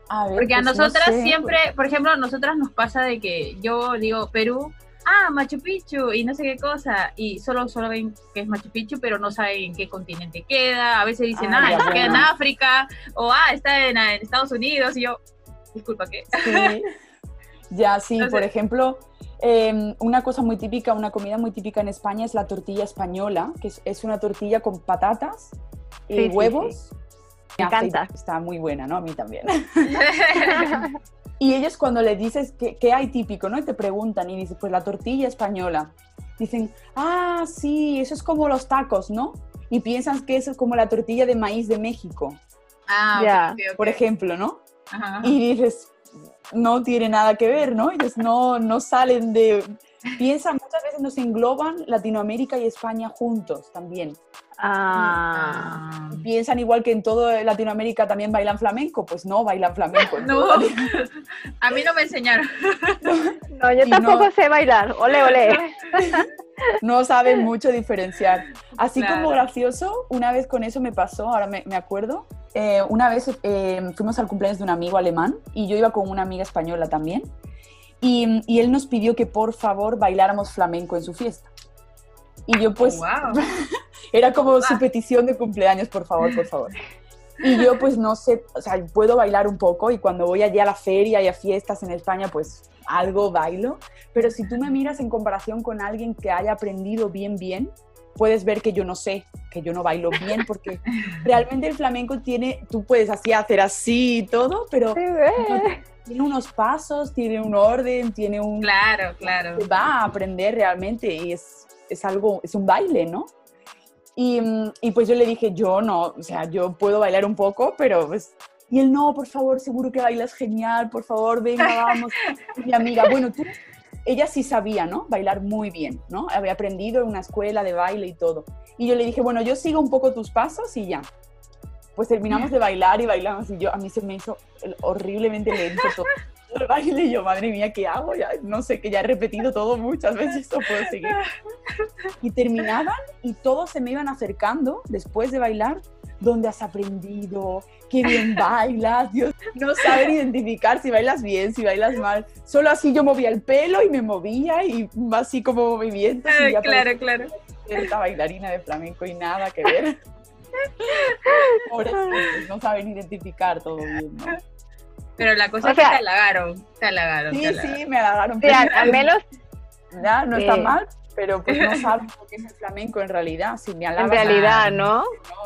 a ver, Porque a pues no nosotras sé, siempre, por ejemplo, a nosotras nos pasa de que yo digo Perú, ah, Machu Picchu y no sé qué cosa, y solo, solo ven que es Machu Picchu, pero no saben en qué continente queda. A veces dicen, Ah, ah, ya, queda en. África, o ah, está en, en Estados Unidos, y yo, disculpa, ¿qué? Sí. Ya, sí, Entonces- por ejemplo, eh, una cosa muy típica, una comida muy típica en España es la tortilla española, que es, es una tortilla con patatas y Sí, sí, huevos. Me y aceite. encanta. Está muy buena, ¿no? A mí también. Y ellos cuando le dices que, qué hay típico, ¿no? Y te preguntan y dices, pues la tortilla española. Dicen, ah, sí, eso es como los tacos, ¿no? Y piensan que eso es como la tortilla de maíz de México, ah, ok, Ya. ok, ok. por ejemplo, ¿no? Ajá. Y dices, no tiene nada que ver, ¿no? Ellos no, no salen de... Piensan, muchas veces nos engloban Latinoamérica y España juntos también. Ah. Piensan igual que en todo Latinoamérica también bailan flamenco, pues no bailan flamenco. en No, toda a mí no me enseñaron. no, yo y tampoco no- sé bailar. Ole, ole. no saben mucho diferenciar. Así Claro. como gracioso, una vez con eso me pasó, ahora me, me acuerdo, eh, una vez eh, fuimos al cumpleaños de un amigo alemán y yo iba con una amiga española también y, y él nos pidió que por favor bailáramos flamenco en su fiesta. Y yo pues wow. era como su petición de cumpleaños, por favor, por favor. Y yo pues no sé, o sea, puedo bailar un poco y cuando voy allí a la feria y a fiestas en España pues algo bailo, pero si tú me miras en comparación con alguien que haya aprendido bien, bien, puedes ver que yo no sé, que yo no bailo bien, porque realmente el flamenco tiene, tú puedes así hacer así y todo, pero tiene unos pasos, tiene un orden, tiene un... Claro, claro. Va a aprender realmente y es, es algo, es un baile, ¿no? Y, y, pues yo le dije, yo no, o sea, yo puedo bailar un poco, pero pues... Y él, no, por favor, seguro que bailas genial, por favor, venga, vamos. Y mi amiga, bueno, tú, ella sí sabía, ¿no? Bailar muy bien, ¿no? Había aprendido en una escuela de baile y todo. Y yo le dije, bueno, yo sigo un poco tus pasos y ya. Pues terminamos de bailar y bailamos y yo, a mí se me hizo horriblemente lento todo el baile y yo, madre mía, ¿qué hago? Ya, no sé, que ya he repetido todo muchas veces, no puedo seguir. Y terminaban y todos se me iban acercando después de bailar, ¿dónde has aprendido? qué bien bailas, Dios, no saben identificar si bailas bien, si bailas mal. Solo así yo movía el pelo y me movía y así como movimientos. Y claro, claro. Esta bailarina de flamenco y nada que ver. Pobres, no saben identificar todo bien, ¿no? Pero la cosa es que te halagaron, te halagaron. Sí, sí, me halagaron. Sí, al, menos... Ya, no está mal, pero pues no saben lo que es el flamenco en realidad. Si me en realidad, ¿no?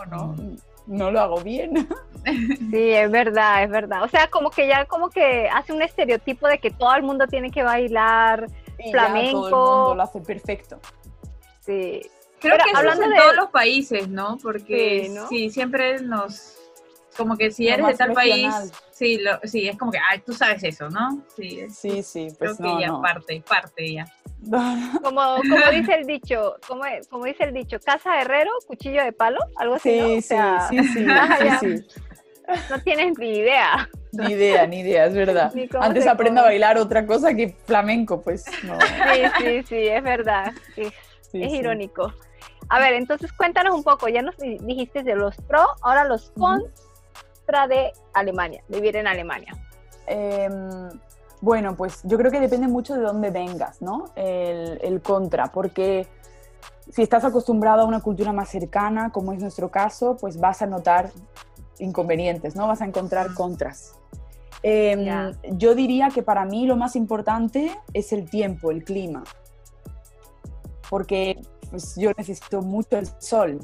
No, no, no lo hago bien. Sí, es verdad, es verdad. O sea, como que ya como que hace un estereotipo de que todo el mundo tiene que bailar flamenco. todo el mundo lo hace perfecto. Sí. Creo que hablando de todos los países, ¿no? Porque sí, siempre nos como que si eres de tal país, sí, lo, sí, es como que, ay, tú sabes eso, ¿no? Sí, sí, sí pues creo que ya parte, parte ya. Como, como dice el dicho, como, como dice el dicho, casa herrero, cuchillo de palo, algo así, ¿no? sí, sí, sí, sí, No tienes ni idea. Ni idea, ni idea, es verdad. Antes aprendo a bailar otra cosa que flamenco, pues no. Sí, sí, sí, es verdad. Es, irónico. A ver, entonces cuéntanos un poco, ya nos dijiste de los pro, ahora los contra de Alemania, vivir en Alemania. Em, bueno, pues yo creo que depende mucho de dónde vengas, ¿no? El, el, contra, porque si estás acostumbrado a una cultura más cercana, como es nuestro caso, pues vas a notar inconvenientes, ¿no? Vas a encontrar contras. Em, yo diría que para mí lo más importante es el tiempo, el clima, porque pues, yo necesito mucho el sol.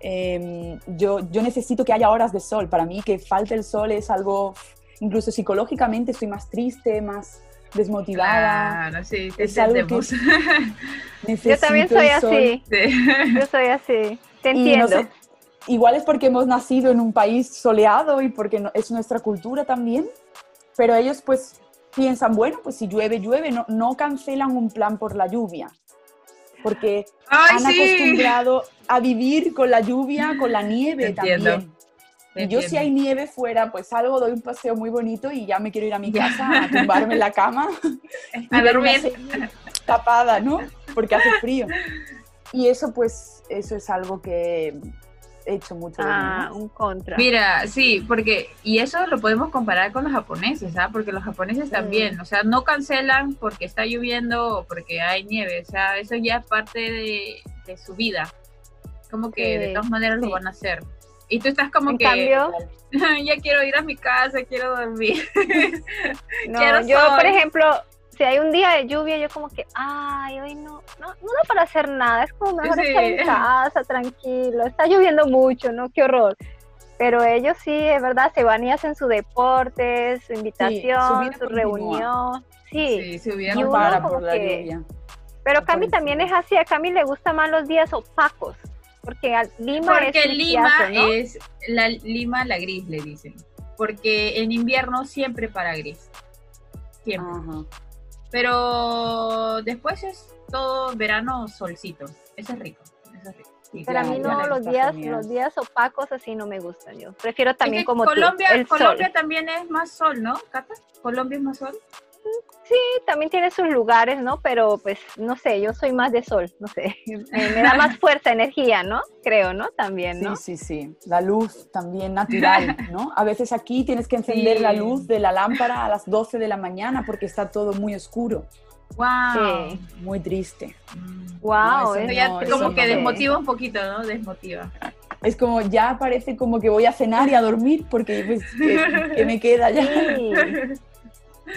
Em, yo, yo necesito que haya horas de sol. Para mí que falte el sol es algo, incluso psicológicamente estoy más triste, más desmotivada. Claro, sí, te es algo yo también soy así. Yo soy así. Te entiendo igual es porque hemos nacido en un país soleado y porque es nuestra cultura también, pero ellos pues piensan, bueno, pues si llueve, llueve, no, no cancelan un plan por la lluvia, porque han acostumbrado a vivir con la lluvia, con la nieve también. Y yo si hay nieve fuera, pues salgo, doy un paseo muy bonito y ya me quiero ir a mi casa a tumbarme en la cama. a dormir. Tapada, ¿no? Porque hace frío. Y eso pues, eso es algo que, hecho mucho ah, un contra. Mira, sí, porque, y eso lo podemos comparar con los japoneses, ¿ah? Porque los japoneses también, o sea, no cancelan porque está lloviendo o porque hay nieve, o sea, eso ya es parte de, su vida. Como que de todas maneras lo van a hacer. Y tú estás como en que. Cambio, ya quiero ir a mi casa, quiero dormir. no, yo, por ejemplo, si hay un día de lluvia, yo como que, ay, hoy no, no, no da para hacer nada, es como mejor estar en casa, tranquilo, está lloviendo mucho, ¿no? Qué horror. Pero ellos sí, es verdad, se van y hacen su deporte, su invitación, su, reunión. Sí, sí y no para por la lluvia. Pero Cami también es así, a Cami le gustan más los días opacos, porque Lima porque es Lima es la Lima la gris le dicen, porque en invierno siempre para gris. Siempre. Ajá. Pero después es todo verano solcito. Eso es rico. Eso es rico. Pero a mí no, los días, los días opacos así no me gustan yo. Prefiero también como Colombia, el Colombia también es más sol, ¿no, Cata? Colombia es más sol. Sí, también tiene sus lugares, ¿no? Pero pues, no sé, yo soy más de sol, no sé. Me, da más fuerza, energía, ¿no? Creo, ¿no? También, ¿no? Sí, sí, sí. La luz también natural, ¿no? A veces aquí tienes que encender la luz de la lámpara a las 12 de la mañana porque está todo muy oscuro. Wow. Muy triste. Wow. como que desmotiva un poquito, ¿no? Desmotiva. Es como ya parece como que voy a cenar y a dormir porque pues, que, me queda ya.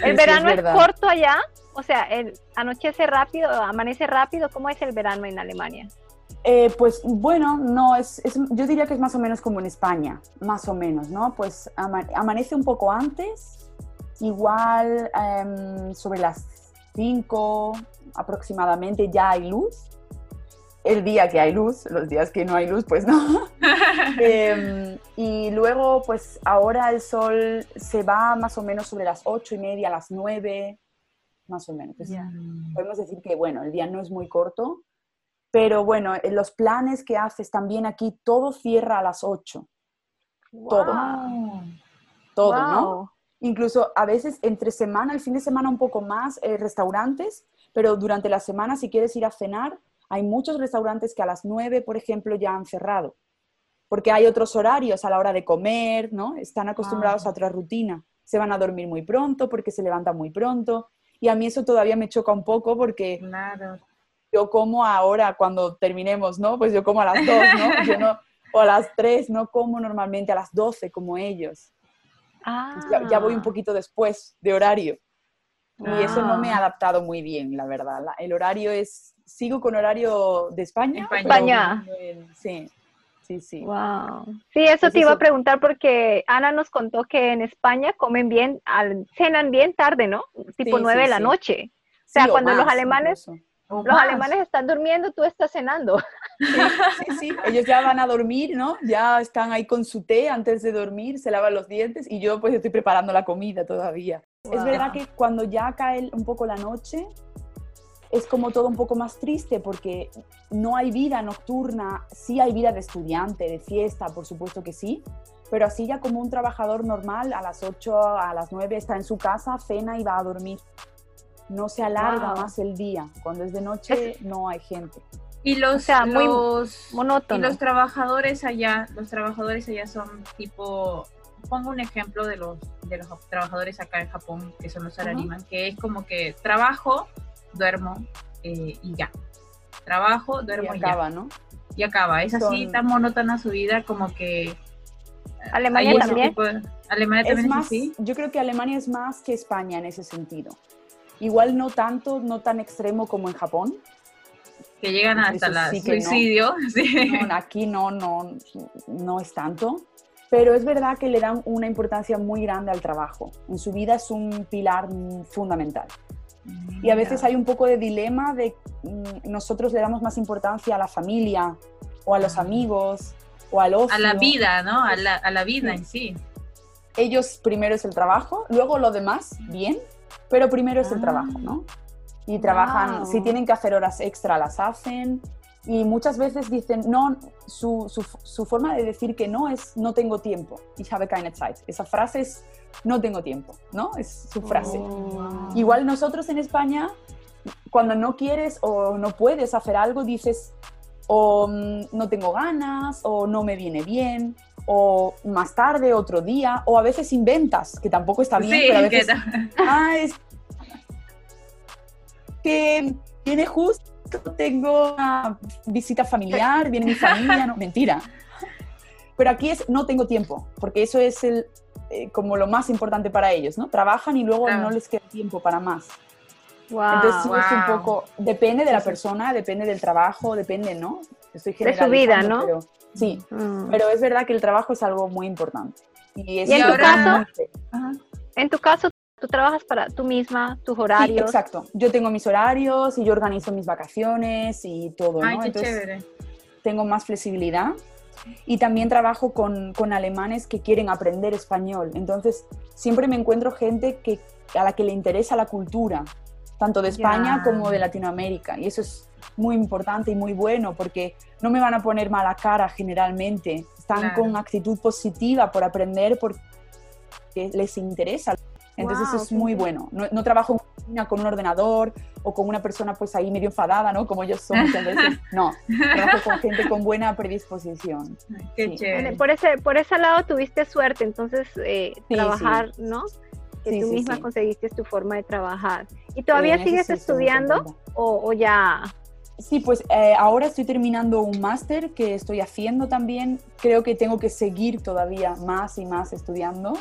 ¿El verano es, corto allá? O sea, el anochece rápido, amanece rápido. ¿Cómo es el verano en Alemania? Eh, pues bueno, no, es, yo diría que es más o menos como en España, más o menos, ¿no? Pues amanece un poco antes, igual em, sobre las 5 aproximadamente ya hay luz. El día que hay luz, los días que no hay luz, pues no. Em, y luego, pues ahora el sol se va más o menos sobre las ocho y media, las 9, más o menos. Podemos decir que, bueno, el día no es muy corto, pero bueno, en los planes que haces también aquí, todo cierra a las 8. Todo. Todo, ¿no? Incluso a veces entre semana, el fin de semana un poco más, eh, restaurantes, pero durante la semana si quieres ir a cenar, hay muchos restaurantes que a las 9, por ejemplo, ya han cerrado, porque hay otros horarios a la hora de comer, ¿no? Están acostumbrados a otra rutina. Se van a dormir muy pronto porque se levantan muy pronto. Y a mí eso todavía me choca un poco porque yo como ahora cuando terminemos, ¿no? Pues yo como a las 2, ¿no? Yo no o a las 3, no como normalmente a las 12 como ellos. Ya, voy un ah. poquito después de horario. Y eso no me ha ah. adaptado muy bien, la verdad. el horario es, sigo con horario de España. España. sí, sí, sí. Wow. Sí, eso te iba a preguntar porque Ana nos contó que en España comen bien, cenan bien tarde, ¿no? Tipo nueve de la noche. O sea, cuando los alemanes... Los alemanes están durmiendo, tú estás cenando. Sí, sí, ellos ya van a dormir, ¿no? Ya están ahí con su té antes de dormir, se lavan los dientes y yo pues estoy preparando la comida todavía. Es verdad que cuando ya cae un poco la noche, es como todo un poco más triste porque no hay vida nocturna, sí hay vida de estudiante, de fiesta, por supuesto que sí, pero así ya como un trabajador normal a las 8, a las 9 está en su casa, cena y va a dormir no se alarga más el día. Cuando es de noche no hay gente. Y los, muy los, y los trabajadores allá, los trabajadores allá son tipo, pongo un ejemplo de los, de los trabajadores acá en Japón, que son los salariman, que es como que trabajo, duermo eh, y ya. Trabajo, duermo y, acaba, ¿no? Y acaba. Es así tan monótona su vida como que... Alemania también. Alemania también es, así. Yo creo que Alemania es más que España en ese sentido. Igual no tanto, no tan extremo como en Japón. Que llegan hasta el suicidio. aquí no, no, no es tanto. Pero es verdad que le dan una importancia muy grande al trabajo. En su vida es un pilar fundamental. Y a veces hay un poco de dilema de mm, nosotros le damos más importancia a la familia o a los amigos o al ocio. A la vida, ¿no? A la, a la vida en sí. Ellos primero es el trabajo, luego lo demás, bien, pero primero es el trabajo, ¿no? Y trabajan, si tienen que hacer horas extra, las hacen. Y muchas veces dicen, no, su, su, forma de decir que no es no tengo tiempo. Ich habe keine Zeit. Esa frase es no tengo tiempo, ¿no? Es su frase. Oh, Igual nosotros en España, cuando no quieres o no puedes hacer algo, dices, o mm, no tengo ganas, o no me viene bien, o más tarde, otro día, o a veces inventas, que tampoco está bien, pero a veces, ah, es que viene justo, tengo una visita familiar, viene mi familia, no, mentira. Pero aquí es, no tengo tiempo, porque eso es el, eh, como lo más importante para ellos, ¿no? Trabajan y luego no les queda tiempo para más. Entonces es un poco, depende de la persona, depende del trabajo, depende, ¿no? Estoy de su vida, ¿no? sí, mm. pero es verdad que el trabajo es algo muy importante. Y, en tu caso, en tu caso, tú trabajas para tú misma, tus horarios. Sí, exacto. Yo tengo mis horarios y yo organizo mis vacaciones y todo, Ay, Qué chévere. tengo más flexibilidad. Y también trabajo con, con, alemanes que quieren aprender español. Entonces, siempre me encuentro gente que, a la que le interesa la cultura, tanto de España como de Latinoamérica. Y eso es muy importante y muy bueno porque no me van a poner mala cara generalmente. Están con actitud positiva por aprender porque les interesa. Entonces es muy bueno. No, trabajo con un ordenador o con una persona pues ahí medio enfadada, ¿no? Como yo soy muchas veces. No, trabajo con gente con buena predisposición. Qué chévere. Por ese, por ese lado tuviste suerte, entonces eh, trabajar, ¿no? que tú misma conseguiste tu forma de trabajar. ¿Y todavía sigues estudiando o, ya? Sí, pues eh, ahora estoy terminando un máster que estoy haciendo también. Creo que tengo que seguir todavía más y más estudiando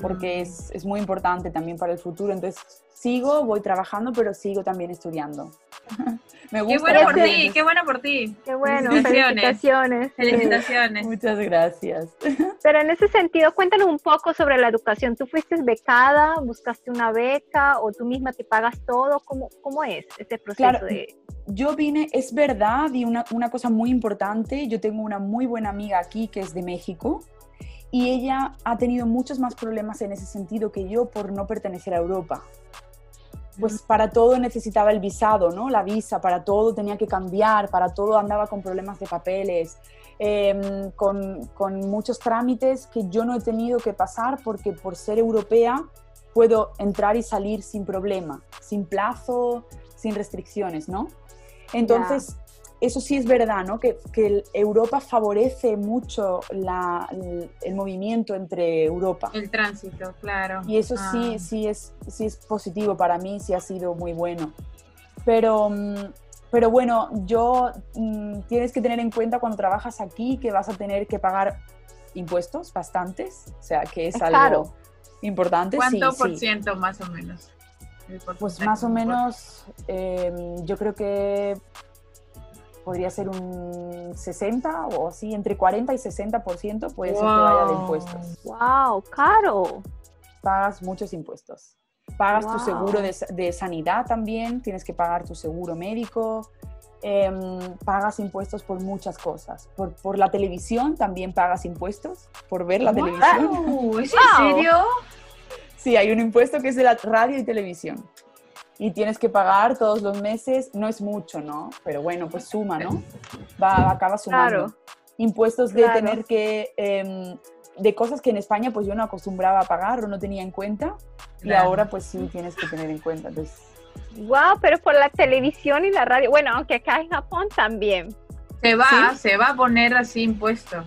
porque es, es, muy importante también para el futuro. Entonces sigo, voy trabajando, pero sigo también estudiando. Me gusta. Qué bueno por ti, qué bueno por ti. Qué bueno, felicitaciones. Felicitaciones. Muchas gracias. Pero en ese sentido, cuéntanos un poco sobre la educación. ¿Tú fuiste becada, buscaste una beca o tú misma te pagas todo? ¿Cómo, cómo es ese proceso de...? Yo vine, es verdad, y una, una cosa muy importante, yo tengo una muy buena amiga aquí que es de México, y ella ha tenido muchos más problemas en ese sentido que yo por no pertenecer a Europa pues para todo necesitaba el visado, ¿no? La visa, para todo tenía que cambiar, para todo andaba con problemas de papeles, em, con, con, muchos trámites que yo no he tenido que pasar porque por ser europea puedo entrar y salir sin problema, sin plazo, sin restricciones, ¿no? Entonces, eso sí es verdad, ¿no? Que, que Europa favorece mucho la, el, movimiento entre Europa. El tránsito, claro. Y eso sí, ah. sí, es, sí es positivo para mí, sí ha sido muy bueno. Pero, mm, pero bueno, yo mm, tienes que tener en cuenta cuando trabajas aquí que vas a tener que pagar impuestos bastantes, o sea, que es, algo importante. ¿Cuánto por ciento más o menos? Pues más o menos, em, yo creo que podría ser un 60 o así, entre 40 y 60% puede ser que vaya de impuestos. ¡Wow! ¡Caro! Pagas muchos impuestos. Pagas tu seguro de, sanidad también, tienes que pagar tu seguro médico, em, pagas impuestos por muchas cosas. Por, por, la televisión también pagas impuestos, por ver la televisión. ¿Es en serio? Sí, hay un impuesto que es de la radio y televisión y tienes que pagar todos los meses, no es mucho, ¿no? Pero bueno, pues suma, ¿no? Va, acaba sumando. Impuestos de tener que, em, de cosas que en España pues yo no acostumbraba a pagar o no tenía en cuenta y ahora pues sí tienes que tener en cuenta. Entonces... Wow, pero por la televisión y la radio, bueno, aunque acá en Japón también. Se va, se va a poner así impuesto,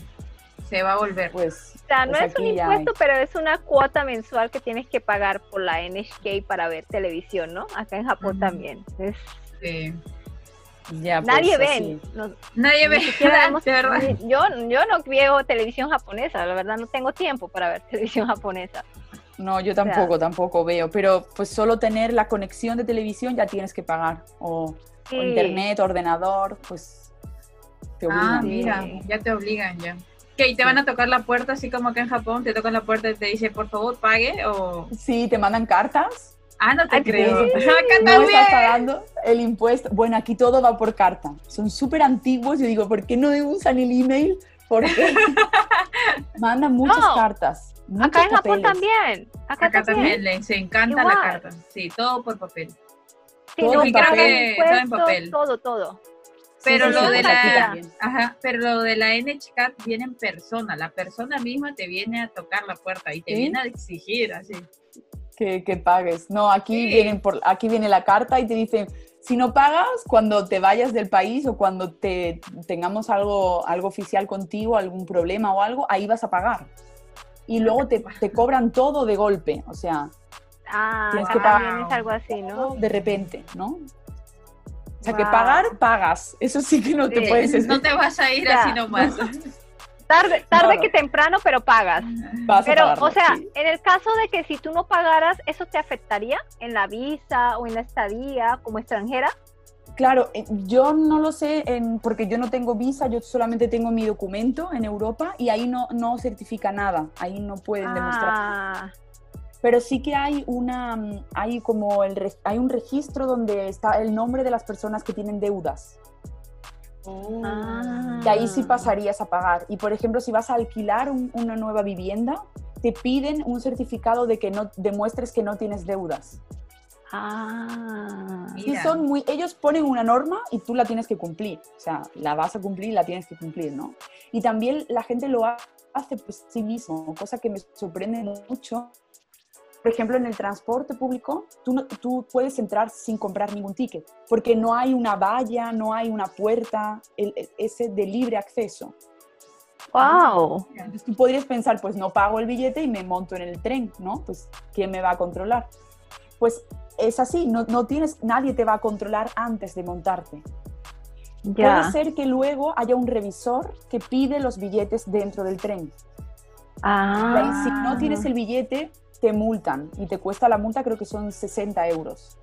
se va a volver. Pues o sea, no pues es un impuesto, pero es una cuota mensual que tienes que pagar por la NHK para ver televisión, ¿no? Acá en Japón también. sí. Ya, pues, Nadie ve. Nadie ve. yo, yo no veo televisión japonesa, la verdad no tengo tiempo para ver televisión japonesa. No, yo tampoco, tampoco veo, pero pues solo tener la conexión de televisión ya tienes que pagar, o, internet, ordenador, pues te obligan. Ah, mira, ya te obligan ya. ¿Y te van a tocar la puerta así como que en Japón te tocan la puerta y te dicen por favor pague o sí te mandan cartas. Ah no te creo. no estás pagando el impuesto. Bueno aquí todo va por carta. Son súper antiguos. Yo digo ¿por qué no usan el email? porque mandan muchas cartas acá en Japón también. Acá, también, les encanta la carta. Sí todo por papel. Sí, todo no, creo que todo en papel. Todo todo pero lo de la ajá, pero lo de la NHCAT viene en persona, la persona misma te viene a tocar la puerta y te viene a exigir así. Que, que pagues. No, aquí vienen por aquí viene la carta y te dicen, si no pagas cuando te vayas del país o cuando te tengamos algo algo oficial contigo, algún problema o algo, ahí vas a pagar. Y luego te, te cobran todo de golpe, o sea, Ah, tienes que pagar es algo así, ¿no? De repente, ¿no? O sea, que pagar, pagas. Eso sí que no te puedes... No te vas a ir así nomás. Tarde, tarde que temprano, pero pagas. pero, o sea, en el caso de que si tú no pagaras, ¿eso te afectaría en la visa o en la estadía como extranjera? Claro, eh, yo no lo sé en, porque yo no tengo visa, yo solamente tengo mi documento en Europa y ahí no, no certifica nada, ahí no pueden demostrar. Ah pero sí que hay una mm, hay como el hay un registro donde está el nombre de las personas que tienen deudas. Oh. y ahí sí pasarías a pagar. Y por ejemplo si vas a alquilar una nueva vivienda te piden un certificado de que no demuestres que no tienes deudas. Ah. Sí son muy ellos ponen una norma y tú la tienes que cumplir. O sea la vas a cumplir y la tienes que cumplir no y también la gente lo hace por sí mismo cosa que me sorprende mucho por ejemplo, en el transporte público, tú, tú puedes entrar sin comprar ningún ticket, porque no hay una valla, no hay una puerta, el, ese de libre acceso. ¡Wow! Entonces tú podrías pensar, pues no pago el billete y me monto en el tren, ¿no? Pues ¿quién me va a controlar? Pues es así, no, no tienes, nadie te va a controlar antes de montarte. Puede ser que luego haya un revisor que pide los billetes dentro del tren. Ah. si no tienes el billete, te multan y te cuesta la multa creo que son 60 euros.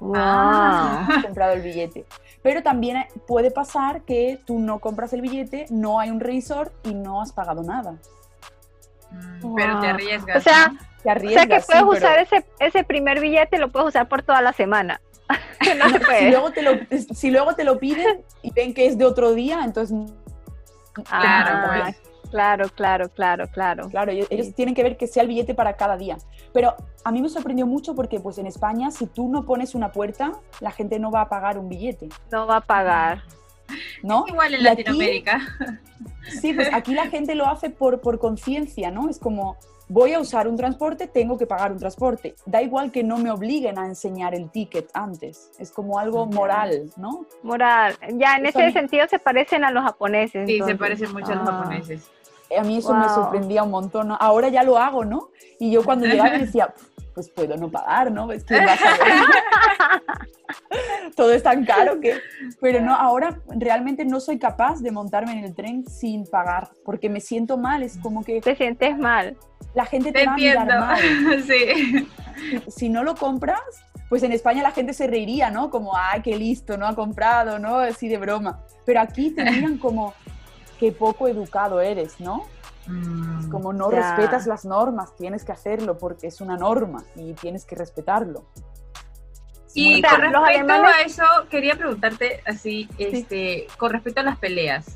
Wow. has comprado el billete. Pero también puede pasar que tú no compras el billete, no hay un revisor y no has pagado nada. Mm, Pero te arriesgas. O sea, ¿no? Te O sea arriesgas, que sí, puedes pero usar ese, ese primer billete, lo puedes usar por toda la semana. no se si, puede. luego te lo, si luego te lo piden y ven que es de otro día, entonces... Claro, Ah, pues. Claro, claro, claro, claro. Claro, ellos, tienen que ver que sea el billete para cada día. Pero a mí me sorprendió mucho porque pues en España si tú no pones una puerta, la gente no va a pagar un billete, No va a pagar. ¿no? Igual en Y aquí- Latinoamérica. Sí, pues aquí la gente lo hace por, por conciencia, ¿no? Es como, voy a usar un transporte, tengo que pagar un transporte. Da igual que no me obliguen a enseñar el ticket antes. Es como algo moral, ¿no? Moral. Ya en Eso ese mí- sentido se parecen a los japoneses. Sí, se parecen mucho a los Ah. japoneses. A mí eso me Wow. sorprendía un montón. ¿no? Ahora ya lo hago, ¿no? Y yo cuando llegaba decía, pues puedo no pagar, ¿no? Es que vas a todo es tan caro que... Pero no, ahora realmente no soy capaz de montarme en el tren sin pagar, porque me siento mal, es como que Te sientes mal. la gente te, Te va a mirar mal. sí. Si, si no lo compras, pues en España la gente se reiría, ¿no? Como, ay, qué listo, no ha comprado, ¿no? Así de broma. Pero aquí te miran como, qué poco educado eres, ¿no? Mm, Como no Ya. respetas las normas, tienes que hacerlo porque es una norma y tienes que respetarlo. Y O sea, con los respecto alemanes- a eso, quería preguntarte así, este, con respecto a las peleas.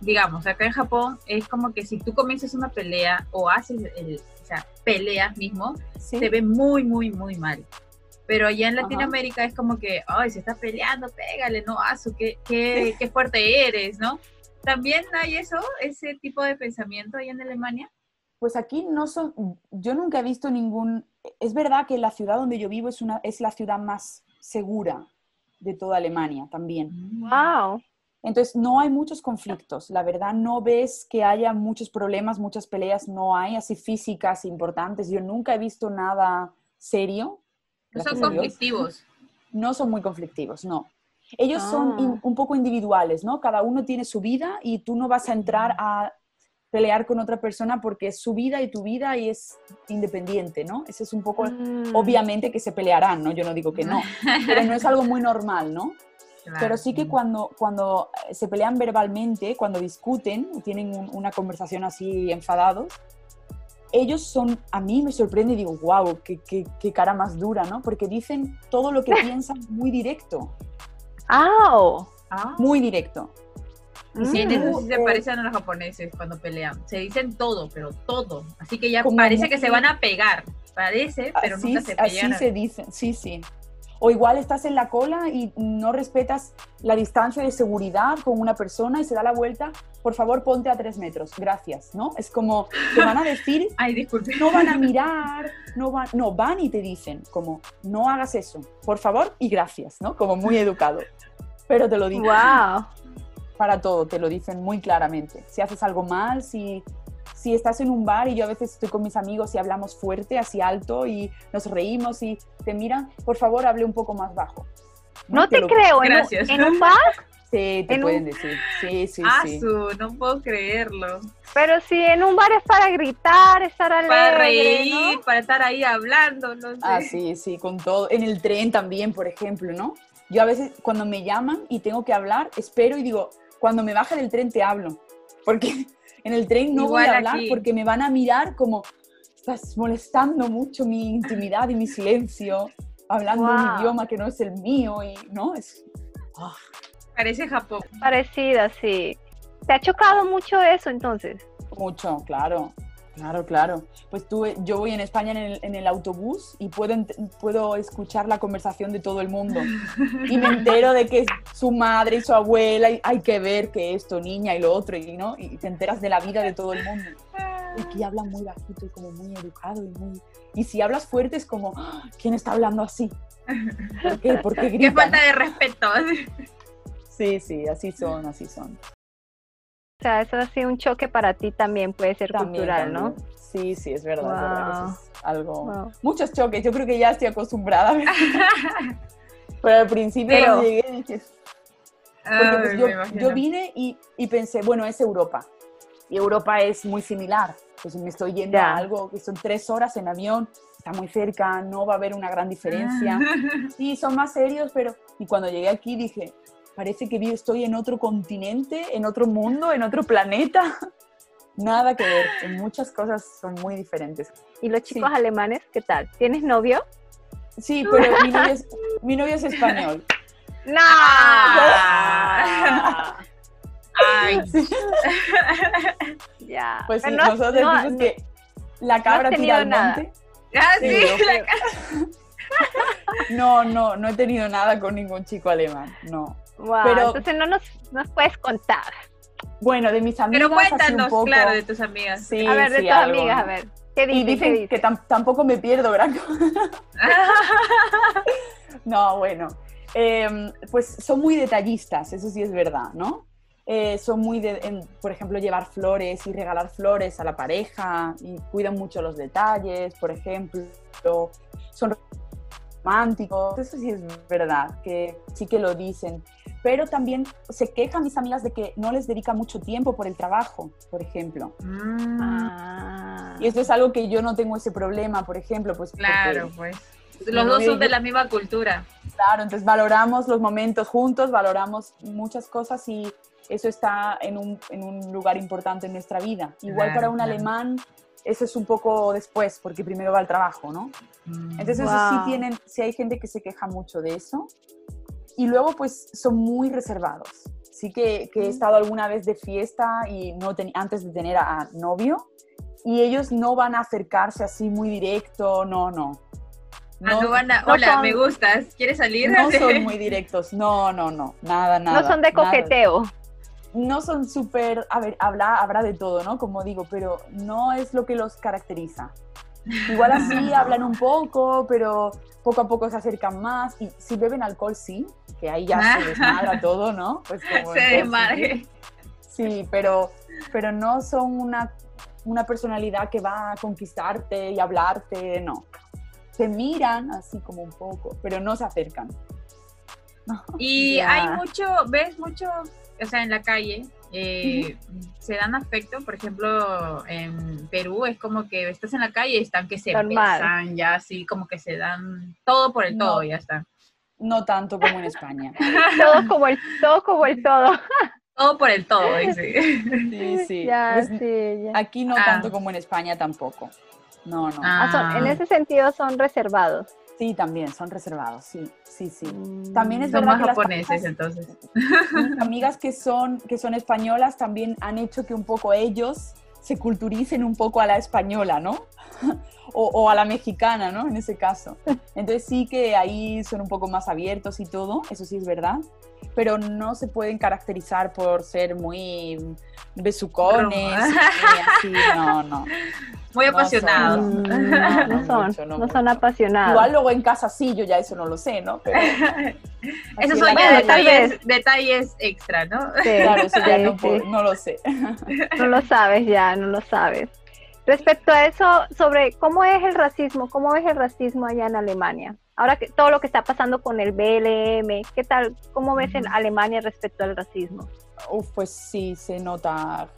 Digamos, acá en Japón es como que si tú comienzas una pelea o haces, el, o sea, peleas mismo, Sí. se ve muy, muy, muy mal. Pero allá en Ajá. Latinoamérica es como que, ay, se está peleando, pégale, no, asu, qué, qué, qué fuerte eres, ¿no? ¿También hay eso, ese tipo de pensamiento allá en Alemania? Pues aquí no son, yo nunca he visto ningún, es verdad que la ciudad donde yo vivo es, una, es la ciudad más segura de toda Alemania también. Wow. Entonces, no hay muchos conflictos. La verdad, no ves que haya muchos problemas, muchas peleas, no hay así físicas importantes. Yo nunca he visto nada serio. No son conflictivos. No son muy conflictivos, no. Ellos son Ah. in- un poco individuales, ¿no? Cada uno tiene su vida y tú no vas a entrar a pelear con otra persona porque es su vida y tu vida y es independiente, ¿no? Ese es un poco, Mm. obviamente que se pelearán, ¿no? Yo no digo que no, pero no es algo muy normal, ¿no? Claro. Pero sí que cuando, cuando eh, se pelean verbalmente, cuando discuten, tienen un- una conversación así enfadados, ellos son, a mí me sorprende y digo, wow, qué, qué- qué cara más dura, ¿no? Porque dicen todo lo que piensan muy directo, ¡Au! Ah. muy directo. Y sí, eso sí se Eh, parecen a los japoneses cuando pelean. Se dicen todo, pero todo. Así que ya Como parece que se van a pegar. Parece, pero así, nunca se así pegan. se dice, sí, sí. O igual estás en la cola y no respetas la distancia de seguridad con una persona y se da la vuelta, por favor ponte a tres metros, gracias, ¿no? Es como, te van a decir Ay, disculpe. no van a mirar, no van, no, van y te dicen como, no hagas eso, por favor y gracias, ¿no? Como muy educado. Pero te lo dicen ¡Wow! para todo, te lo dicen muy claramente. Si haces algo mal, si, si estás en un bar y yo a veces estoy con mis amigos y hablamos fuerte, así alto y nos reímos y te miran, por favor hable un poco más bajo. No te lo- creo. ¿En un, Gracias. en un bar? Sí, te en pueden un- decir. Sí, sí, Ah, sí. no puedo creerlo. Pero si en un bar es para gritar, estar alegre, Para reír, ¿no? para estar ahí hablando, no sé. Ah, sí, sí, con todo. En el tren también, por ejemplo, ¿no? Yo a veces cuando me llaman y tengo que hablar, espero y digo, cuando me baje del tren te hablo. Porque en el tren no voy a hablar aquí. porque me van a mirar como, estás molestando mucho mi intimidad y mi silencio, hablando un idioma que no es el mío y, ¿no? Es, ah, Parece Japón. Parecida, sí. ¿Te ha chocado mucho eso entonces? mucho, claro. Claro, claro. Pues tú, yo voy en España en el, en el autobús y puedo, puedo escuchar la conversación de todo el mundo. Y me entero de que su madre y su abuela y hay que ver que esto, niña y lo otro, y, ¿no? y te enteras de la vida de todo el mundo. Y aquí hablan muy bajito y como muy educado y muy... Y si hablas fuerte es como, "Ah, ¿quién está hablando así? ¿Por qué? ¿Por qué Qué falta de respeto. Sí, sí, así son, así son. O sea, eso ha sido un choque para ti también, puede ser También, cultural, también. Sí, sí, es verdad, es verdad. Wow. eso es algo... ¿no? Wow. Muchos choques, yo creo que ya estoy acostumbrada. Pero al principio Pero- cuando llegué dije, porque Ay, pues me yo, yo vine y, y pensé, bueno, es Europa. Y Europa es muy similar. Pues me estoy yendo Ya. a algo que son tres horas en avión. está muy cerca, no va a haber una gran diferencia. Sí, son más serios, pero... Y cuando llegué aquí dije, parece que estoy en otro continente, en otro mundo, en otro planeta. Nada que ver, muchas cosas son muy diferentes. ¿Y los chicos alemanes qué tal? ¿Tienes novio? Sí, pero mi novio es, mi novio es español. ¡No! Ah. Ay. ya. Pues sí, no- nosotros no- decimos que la cabra tira al tenido nada. monte. Ah, sí, Sí, la creo- No, no, no he tenido nada con ningún chico alemán, no. Wow, Pero- entonces no nos, nos puedes contar. Bueno, de mis amigas Pero así un cuéntanos, poco. claro, de tus amigas. Sí, a ver, de sí, tus algo, amigas, a ver. ¿Qué Y dicen? ¿Qué dicen dicen? que tam- tampoco me pierdo, ¿verdad? No, bueno, em, pues son muy detallistas, eso sí es verdad, ¿no? Eh, son muy de, en, por ejemplo, llevar flores y regalar flores a la pareja y cuidan mucho los detalles, por ejemplo, son románticos, eso sí es verdad, que sí que lo dicen. Pero también se quejan mis amigas de que no les dedica mucho tiempo por el trabajo, por ejemplo. Ah. Y esto es algo que yo no tengo ese problema, por ejemplo, pues porque- claro, pues. Los dos son de la misma cultura. Claro, entonces valoramos los momentos juntos, valoramos muchas cosas y eso está en un, en un lugar importante en nuestra vida. Igual Claro, para un claro. alemán, eso es un poco después, porque primero va el trabajo, ¿no? Mm. Entonces eso Wow. sí tienen, sí hay gente que se queja mucho de eso. Y luego pues son muy reservados. Sí que, que he estado alguna vez de fiesta y no teni- antes de tener a, a novio y ellos no van a acercarse así muy directo, no, no. Ah, no van a- no Hola, son- me gustas. ¿Quieres salir? no son muy directos, no, no, no, nada, nada. no son de nada. coqueteo. No son súper, a ver, habla, habrá de todo, ¿no? Como digo, pero no es lo que los caracteriza. Igual así hablan un poco, pero poco a poco se acercan más y si beben alcohol, sí, que ahí ya se desmadra todo, ¿no? Pues como Se desmadre. Sí, pero, pero no son una, una personalidad que va a conquistarte y hablarte, no. Te miran así como un poco, pero no se acercan. Y hay mucho, ves mucho, o sea, en la calle, eh, se dan afecto, por ejemplo, en Perú es como que estás en la calle y están que se Normal. besan, ya así como que se dan todo por el No. todo, ya está. No tanto como en España. Todo como el todo, como el todo. Todo por el todo, dice. Sí, sí. Ya, Pues, sí, ya. Aquí no Ah. tanto como en España tampoco. No, no. Ah. Ah, son- en ese sentido son reservados. Sí, también, son reservados, sí, sí, sí. Mm. También es Son verdad más que las japoneses entonces. Mis amigas que son, que son españolas también han hecho que un poco ellos se culturicen un poco a la española, ¿no? O, o a la mexicana, ¿no? En ese caso. Entonces sí que ahí son un poco más abiertos y todo, eso sí es verdad, pero no se pueden caracterizar por ser muy besucones, así, no, no. Muy No apasionados. No, no, no son, mucho, no no son apasionados. Igual luego en casa sí, yo ya eso no lo sé, ¿no? Pero, Esos son ya detalles, detalles extra, ¿no? Sí, Claro, eso ya sí, no, sí. puedo- no lo sé. No lo sabes ya, no lo sabes. Respecto a eso, sobre cómo es el racismo, cómo es el racismo allá en Alemania. Ahora que todo lo que está pasando con el BLM, ¿qué tal? ¿Cómo ves en. Alemania respecto al racismo? Uf, pues sí, se nota,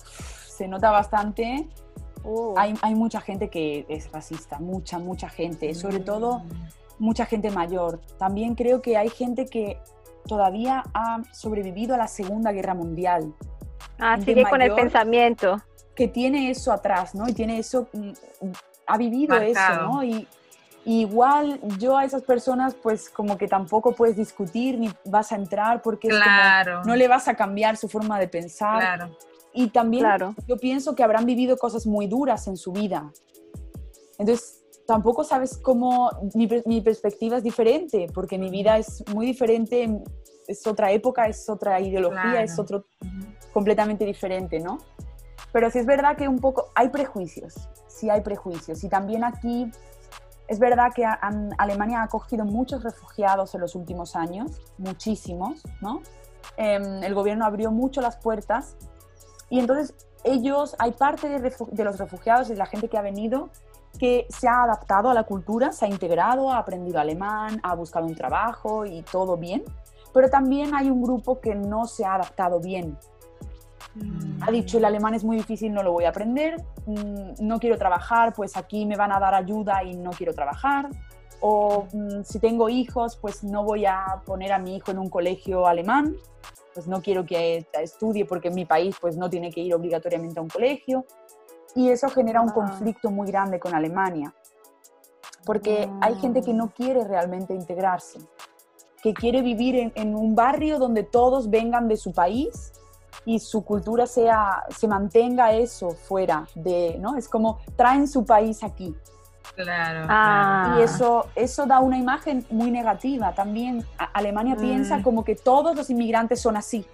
se nota bastante. Uh, Hay, hay mucha gente que es racista, mucha, mucha gente, sobre todo mucha gente mayor. También creo que hay gente que todavía ha sobrevivido a la Segunda Guerra Mundial, ah, gente sigue con el pensamiento. que tiene eso atrás, ¿no? Y tiene eso, mm, mm, ha vivido eso, Marcado. ¿no? Y, y igual yo a esas personas pues como que tampoco puedes discutir ni vas a entrar porque es como, Claro. no le vas a cambiar su forma de pensar. Claro. Y también Claro. yo pienso que habrán vivido cosas muy duras en su vida. Entonces, tampoco sabes cómo, mi, mi perspectiva es diferente, porque mi vida es muy diferente, es otra época, es otra ideología, Claro. es otro completamente diferente, ¿no? Pero sí es verdad que un poco hay prejuicios, sí hay prejuicios. Y también aquí es verdad que Alemania ha acogido muchos refugiados en los últimos años, muchísimos, ¿no? Em, el gobierno abrió mucho las puertas y entonces ellos, hay parte de, de los refugiados, de la gente que ha venido, que se ha adaptado a la cultura, se ha integrado, ha aprendido alemán, ha buscado un trabajo y todo bien, pero también hay un grupo que no se ha adaptado bien. Ha dicho, el alemán es muy difícil, no lo voy a aprender, mm, no quiero trabajar, pues aquí me van a dar ayuda y no quiero trabajar. O mm, si tengo hijos, pues no voy a poner a mi hijo en un colegio alemán, pues no quiero que estudie porque en mi país pues no tiene que ir obligatoriamente a un colegio. Y eso genera un conflicto muy grande con Alemania, porque hay gente que no quiere realmente integrarse, que quiere vivir en, en un barrio donde todos vengan de su país y su cultura sea, se mantenga eso fuera de, ¿no? Es como traen su país aquí. Claro. Ah. Y eso, eso da una imagen muy negativa también. A- Alemania Mm. piensa como que todos los inmigrantes son así.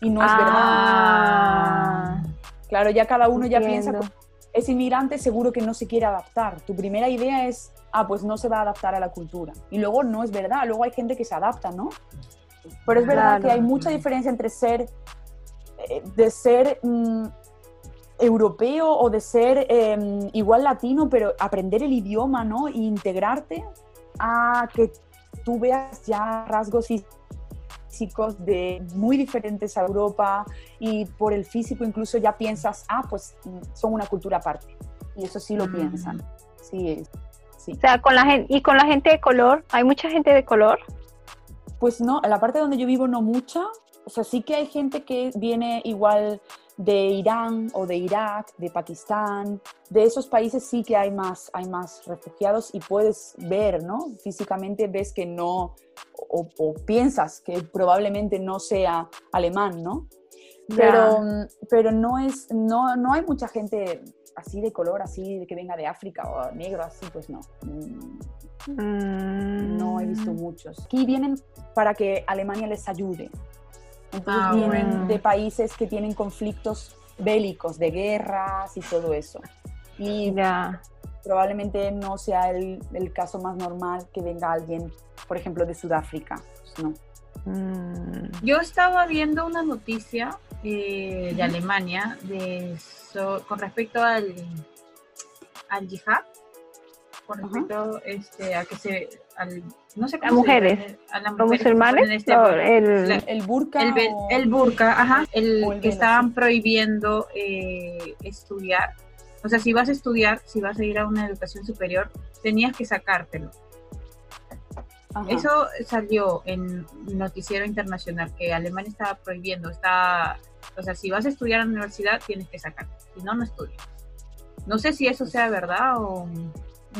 Y no es verdad. Ah, Claro, ya cada uno ya piensa, entiendo. es inmigrante seguro que no se quiere adaptar. Tu primera idea es, ah, pues no se va a adaptar a la cultura. Y luego no es verdad, luego hay gente que se adapta, ¿no? Pero es verdad Claro. que hay mucha diferencia entre ser, eh, de ser mm, europeo o de ser eh, igual latino, pero aprender el idioma, ¿no? E integrarte a que tú veas ya rasgos físicos de muy diferentes a Europa y por el físico incluso ya piensas, ah, pues mm, son una cultura aparte. Y eso sí lo Mm. piensan. Sí, sí. O sea, con la gente, y con la gente de color, hay mucha gente de color. Pues no, en la parte donde yo vivo no mucha. O sea, sí que hay gente que viene igual de Irán o de Irak, de Pakistán. De esos países sí que hay más, hay más refugiados y puedes ver, ¿no? Físicamente ves que no, o, o piensas que probablemente no sea alemán, ¿no? Pero, mm, pero no, es, no, no hay mucha gente así de color, así de que venga de África o negro, así, pues no. Mm, no he visto muchos. Aquí vienen para que Alemania les ayude. Entonces Ah, vienen bueno. de países que tienen conflictos bélicos, de guerras y todo eso. Y Ya. probablemente no sea el, el caso más normal que venga alguien, por ejemplo, de Sudáfrica. Pues no. Mm. Yo estaba viendo una noticia eh, de Alemania de so- con respecto al, al yihad, con respecto este, a que se. Al, no sé ¿A cómo mujeres? llama, a las ¿Los mujeres musulmanes? este No, el- La- El burka. el, ve- o- el burka, ajá, el que estaban prohibiendo eh, estudiar. O sea, si vas a estudiar, si vas a ir a una educación superior, tenías que sacártelo. Ajá. Eso salió en Noticiero Internacional, que Alemania estaba prohibiendo, está, o sea, si vas a estudiar en la universidad, tienes que sacar, si no, no estudias. No sé si eso sea verdad o...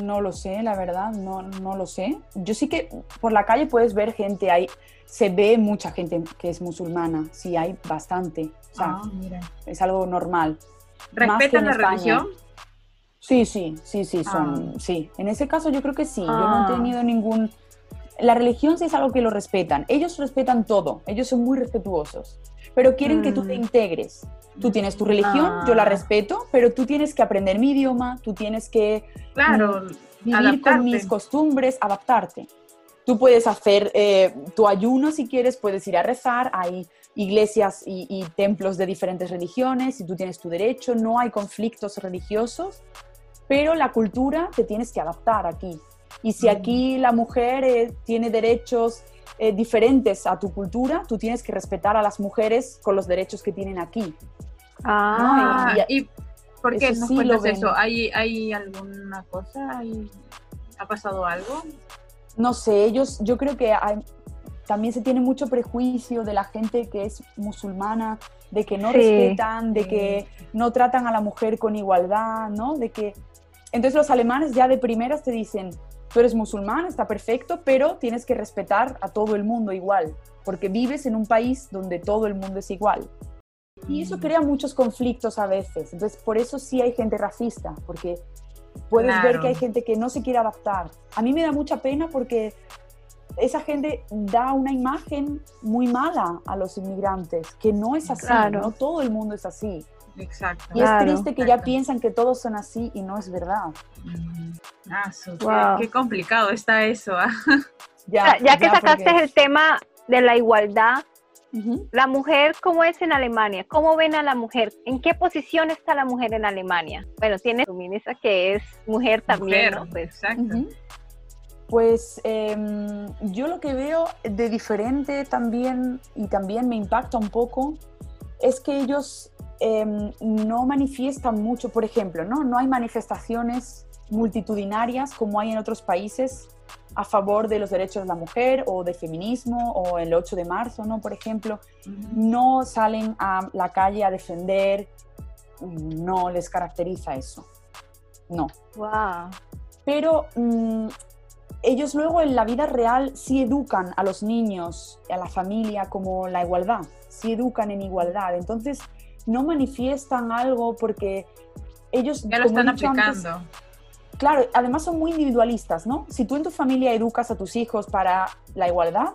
No lo sé, la verdad, no, no lo sé. Yo sí que por la calle puedes ver gente, hay, se ve mucha gente que es musulmana, sí, hay bastante. O sea, Ah, mira. es algo normal. ¿Respetan la España. religión? Sí, sí, sí, sí, son, sí. En ese caso yo creo que sí. Yo no Ah. he tenido ningún... La religión sí es algo que lo respetan. Ellos respetan todo. Ellos son muy respetuosos. Pero quieren que tú te Mm. integres. Tú tienes tu religión, yo la Ah. respeto, pero tú tienes que aprender mi idioma, tú tienes que Claro, vivir adaptarte. con mis costumbres, adaptarte. Tú puedes hacer eh, tu ayuno si quieres, puedes ir a rezar, hay iglesias y, y templos de diferentes religiones y tú tienes tu derecho, no hay conflictos religiosos, pero la cultura te tienes que adaptar aquí. Y si Mm. aquí la mujer eh, tiene derechos eh, diferentes a tu cultura, tú tienes que respetar a las mujeres con los derechos que tienen aquí. Ah, Ah, y- ¿Y por qué nos sí cuentas eso? ¿Hay, ¿Hay alguna cosa? ¿Hay- ¿Ha pasado algo? no sé, ellos, yo creo que hay- también se tiene mucho prejuicio de la gente que es musulmana, de que no Sí. respetan, de que no tratan a la mujer con igualdad, ¿no? De que entonces los alemanes ya de primeras te dicen, tú eres musulmán, está perfecto, pero tienes que respetar a todo el mundo igual, porque vives en un país donde todo el mundo es igual. Y eso crea muchos conflictos a veces. Entonces, por eso sí hay gente racista, porque puedes ver que hay gente que no se quiere adaptar. A mí me da mucha pena porque esa gente da una imagen muy mala a los inmigrantes, que no es así, Claro. no todo el mundo es así. Exacto. Y Claro. es triste que ya piensan que todos son así y no es verdad. Mm. Ah, qué- Wow. qué, complicado está eso. ah. ya, ya que sacaste porque- el tema de la igualdad, la mujer, ¿cómo es en Alemania? ¿Cómo ven a la mujer? ¿En qué posición está la mujer en Alemania? Bueno, tiene su ministra que es mujer también, Mujer, ¿no? Pues, exacto. Pues em, yo lo que veo de diferente también y también me impacta un poco es que ellos em, no manifiestan mucho, por ejemplo, ¿no? no hay manifestaciones multitudinarias como hay en otros países a favor de los derechos de la mujer o de feminismo o el 8 de marzo, ¿no? Por ejemplo, no salen a la calle a defender, no les caracteriza eso. No. Wow. Pero mm, ellos luego en la vida real sí educan a los niños, a la familia como la igualdad, sí educan en igualdad. Entonces no manifiestan algo porque ellos... Ya lo están aplicando. claro, además son muy individualistas, ¿no? Si tú en tu familia educas a tus hijos para la igualdad,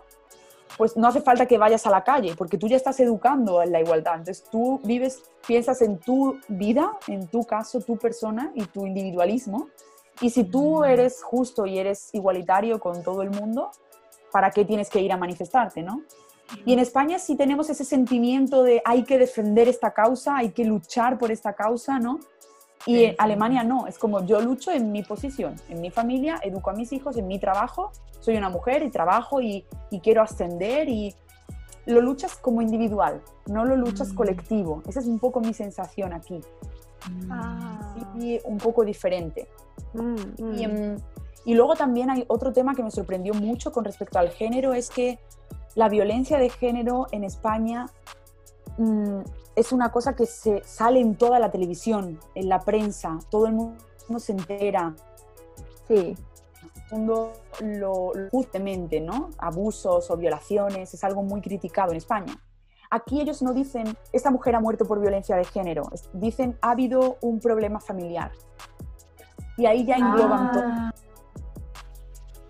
pues no hace falta que vayas a la calle, porque tú ya estás educando en la igualdad. Entonces tú vives, piensas en tu vida, en tu caso, tu persona y tu individualismo. Y si tú mm. eres justo y eres igualitario con todo el mundo, ¿para qué tienes que ir a manifestarte, no? Y en España sí tenemos ese sentimiento de hay que defender esta causa, hay que luchar por esta causa, ¿no? Y en Alemania no, es como yo lucho en mi posición, en mi familia, educo a mis hijos, en mi trabajo, soy una mujer y trabajo y, quiero ascender y lo luchas como individual, no lo luchas mm. colectivo. Esa es un poco mi sensación aquí. Ah. Y un poco diferente. Mm, mm. Em, y, luego también hay otro tema que me sorprendió mucho con respecto al género, es que la violencia de género en España es una cosa que se sale en toda la televisión, en la prensa, todo el mundo se entera. Sí. Todo el mundo lo, justamente, ¿no? Abusos o violaciones es algo muy criticado en España. Aquí ellos no dicen, esta mujer ha muerto por violencia de género, dicen, ha habido un problema familiar. Y ahí ya engloban todo.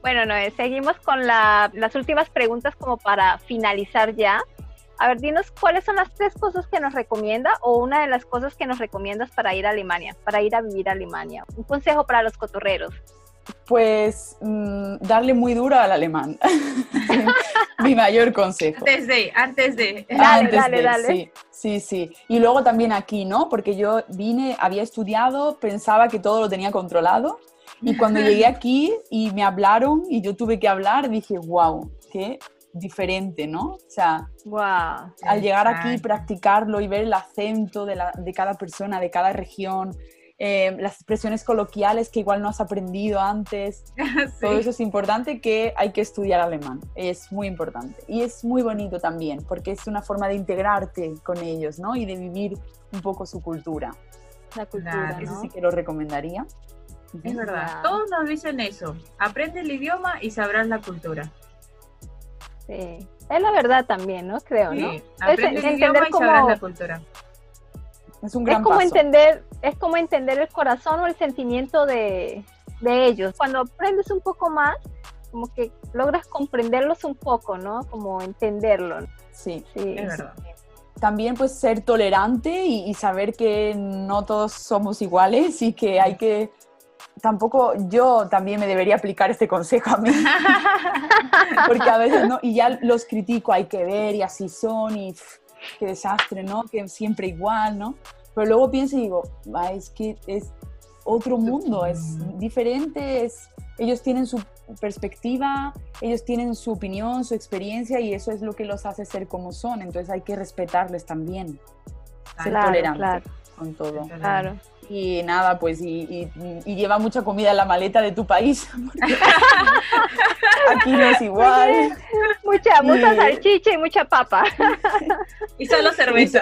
Bueno, no, seguimos con las últimas preguntas como para finalizar ya. A ver, dinos cuáles son las tres cosas que nos recomienda o una de las cosas que nos recomiendas para ir a Alemania, para ir a vivir a Alemania. Un consejo para los cotorreros. Pues mm, darle muy duro al alemán. Mi mayor consejo. Antes de, antes de. Dale, dale, dale. Sí, sí, sí. Y luego también aquí, ¿no? Porque yo vine, había estudiado, pensaba que todo lo tenía controlado. Y cuando llegué aquí y me hablaron y yo tuve que hablar, dije, wow, qué diferente, ¿no? O sea, al llegar aquí, practicarlo y ver el acento de, la, de cada persona, de cada región, eh, las expresiones coloquiales que igual no has aprendido antes, todo eso es importante que hay que estudiar alemán, es muy importante. Y es muy bonito también, porque es una forma de integrarte con ellos, ¿no? Y de vivir un poco su cultura. La cultura, Eso sí que lo recomendaría. Es verdad, todos nos dicen eso, aprende el idioma y sabrás la cultura. Sí. Es la verdad también, ¿no? Creo, ¿no? Es entender cómo la cultura. Es un gran es como paso. entender, es como entender el corazón o el sentimiento de, de ellos. Cuando aprendes un poco más, como que logras comprenderlos un poco, ¿no? Como entenderlo. Sí, sí es verdad. También pues ser tolerante y, saber que no todos somos iguales y que hay que tampoco yo también me debería aplicar este consejo a mí. Porque a veces, ¿no? Y ya los critico, hay que ver, y así son, y qué desastre, ¿no? Que siempre igual, ¿no? Pero luego pienso y digo, es que es otro mundo, es diferente, es, ellos tienen su perspectiva, ellos tienen su opinión, su experiencia, y eso es lo que los hace ser como son. Entonces hay que respetarles también. Ser tolerantes con todo. Claro y nada, pues y, lleva mucha comida en la maleta de tu país. Aquí no es igual. Mucha, mucha salchicha y mucha papa. y solo cerveza.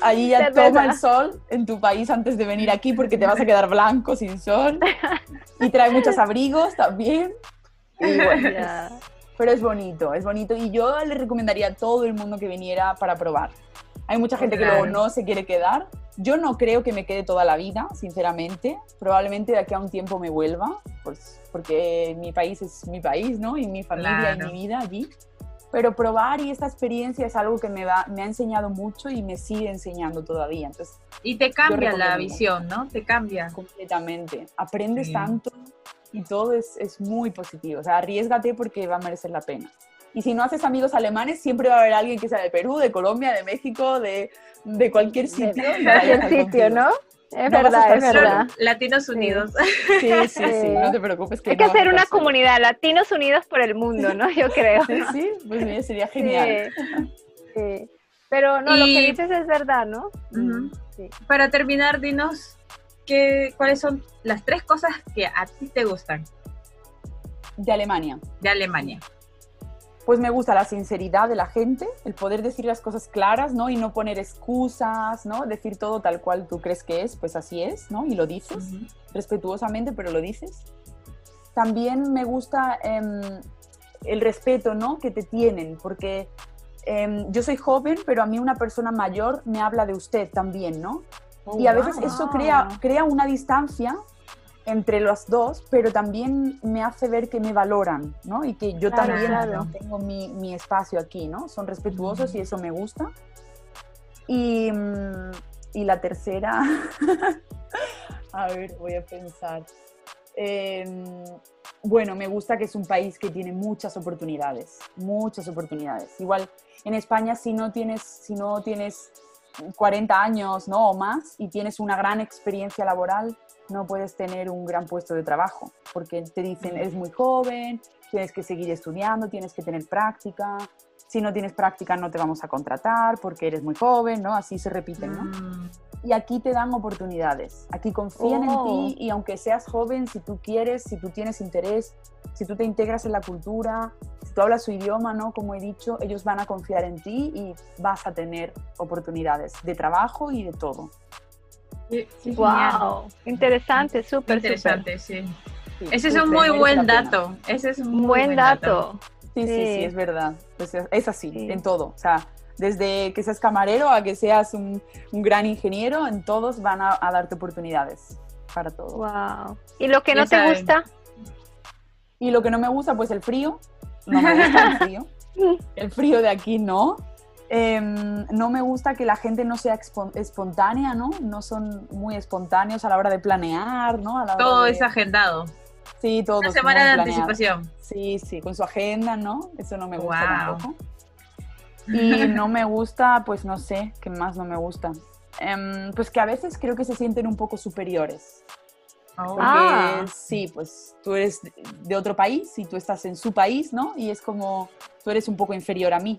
Allí ya toma el sol en tu país antes de venir aquí porque te vas a quedar blanco sin sol. Y trae muchos abrigos también. pero es bonito, es bonito. Y yo le recomendaría a todo el mundo que viniera para probar. Hay mucha gente que luego no se quiere quedar, yo no creo que me quede toda la vida, sinceramente. Probablemente de aquí a un tiempo me vuelva, pues, porque mi país es mi país, ¿no? Y mi familia y mi vida allí. Pero probar y esta experiencia es algo que me, va, me ha enseñado mucho y me sigue enseñando todavía. Entonces, y te cambia la visión, ¿no? Te cambia. Completamente. Aprendes tanto y todo es, es muy positivo. O sea, arriesgate porque va a merecer la pena. Y si no haces amigos alemanes, siempre va a haber alguien que sea de Perú, de Colombia, de México, de, de cualquier sitio. De cualquier sitio, ¿no? Es verdad, es verdad. Latinos Unidos. Sí, sí, sí, no te preocupes. Hay que hacer una comunidad, Latinos Unidos por el mundo, ¿no? Yo creo. Sí, sí, pues sería genial. Sí. Pero no, lo que dices es verdad, ¿no? Para terminar, dinos qué, cuáles son las tres cosas que a ti te gustan. De Alemania. De Alemania. Pues me gusta la sinceridad de la gente, el poder decir las cosas claras, ¿no? Y no poner excusas, ¿no? Decir todo tal cual tú crees que es, pues así es, ¿no? Y lo dices, respetuosamente, pero lo dices. También me gusta em, el respeto, ¿no? Que te tienen, porque em, yo soy joven, pero a mí una persona mayor me habla de usted también, ¿no? y a veces eso crea, crea una distancia entre los dos, pero también me hace ver que me valoran, ¿no? Y que yo también tengo mi, mi, espacio aquí, ¿no? Son respetuosos y eso me gusta. Y, mm, y la tercera, a ver, voy a pensar. Em, bueno, me gusta que es un país que tiene muchas oportunidades, muchas oportunidades. Igual en España si no tienes, si no tienes 40 años ¿no? o más y tienes una gran experiencia laboral, no puedes tener un gran puesto de trabajo, porque te dicen, eres muy joven, tienes que seguir estudiando, tienes que tener práctica, si no tienes práctica no te vamos a contratar porque eres muy joven, ¿no? Así se repiten, ¿no? Mm. Y aquí te dan oportunidades, aquí confían en ti oh. y aunque seas joven, si tú quieres, si tú tienes interés, si tú te integras en la cultura, tú hablas su idioma, ¿no? Como he dicho, ellos van a confiar en ti y vas a tener oportunidades de trabajo y de todo. wow, interesante, súper interesante, sí. Ese es un muy buen dato. Ese es un buen, dato. Sí, sí, sí, es verdad. Pues es así, en todo. O sea, desde que seas camarero a que seas un, gran ingeniero, en todos van a, darte oportunidades para todo. Wow. ¿Y lo que no te gusta? Y lo que no me gusta, pues el frío. No me gusta el frío. El frío de aquí no. Em, no me gusta que la gente no sea espontánea, ¿no? No son muy espontáneos a la hora de planear, ¿no? todo es agendado. Sí, todo. Una semana de anticipación. Sí, sí, con su agenda, ¿no? Eso no me gusta tampoco. Y no me gusta, pues no sé, ¿qué más no me gusta? Em, pues que a veces creo que se sienten un poco superiores. Oh. Porque ah. sí, pues tú eres de otro país y tú estás en su país, ¿no? Y es como, tú eres un poco inferior a mí,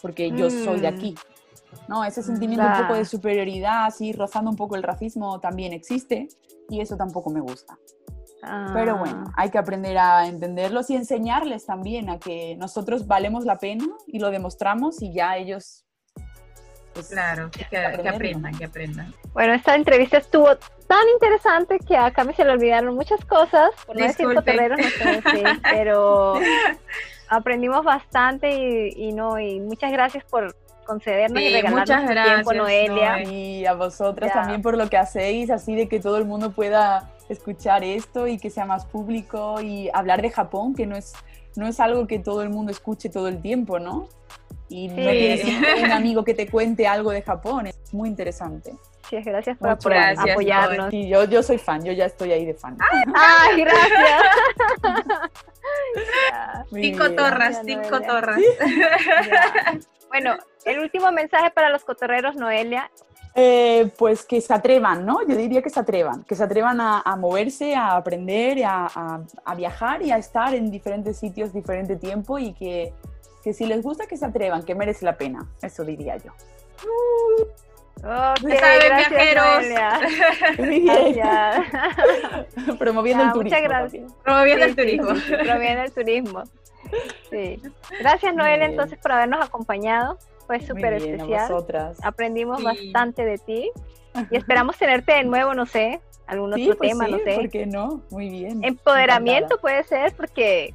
porque yo soy de mm. aquí. ¿no? Ese sentimiento un poco de superioridad, así rozando un poco el racismo también existe y eso tampoco me gusta. Pero bueno, ah. hay que aprender a entenderlos y enseñarles también a que nosotros valemos la pena y lo demostramos y ya ellos... Pues, claro, que, aprendan, que aprendan. Bueno, esta entrevista estuvo tan interesante que acá me se le olvidaron muchas cosas, por no decir no sé, pero aprendimos bastante y, no, y muchas gracias por concedernos y regalarnos muchas gracias, tiempo, Noelia. Y a vosotras también por lo que hacéis, así de que todo el mundo pueda escuchar esto y que sea más público y hablar de Japón, que no es, no es algo que todo el mundo escuche todo el tiempo, ¿no? Y no tienes un amigo que te cuente algo de Japón, es muy interesante. Sí, gracias por, apoyarnos. Sí, yo, yo soy fan, yo ya estoy ahí de fan. ¡Ay, gracias! cinco torras, cinco torras. Bueno, el último mensaje para los cotorreros, Noelia, eh, pues que se atrevan, ¿no? Yo diría que se atrevan, que se atrevan a, moverse, a aprender, a, viajar y a estar en diferentes sitios, diferente tiempo y que, si les gusta que se atrevan, que merece la pena, eso diría yo. Okay, gracias, viajeros. Promoviendo el turismo. Muchas gracias. Promoviendo el turismo. promoviendo el turismo. Sí. Gracias, Noel, entonces, por habernos acompañado fue súper especial. Aprendimos bastante de ti y esperamos tenerte de nuevo, no sé, algún otro pues tema, no sé. ¿Por qué no? Muy bien. Empoderamiento puede ser porque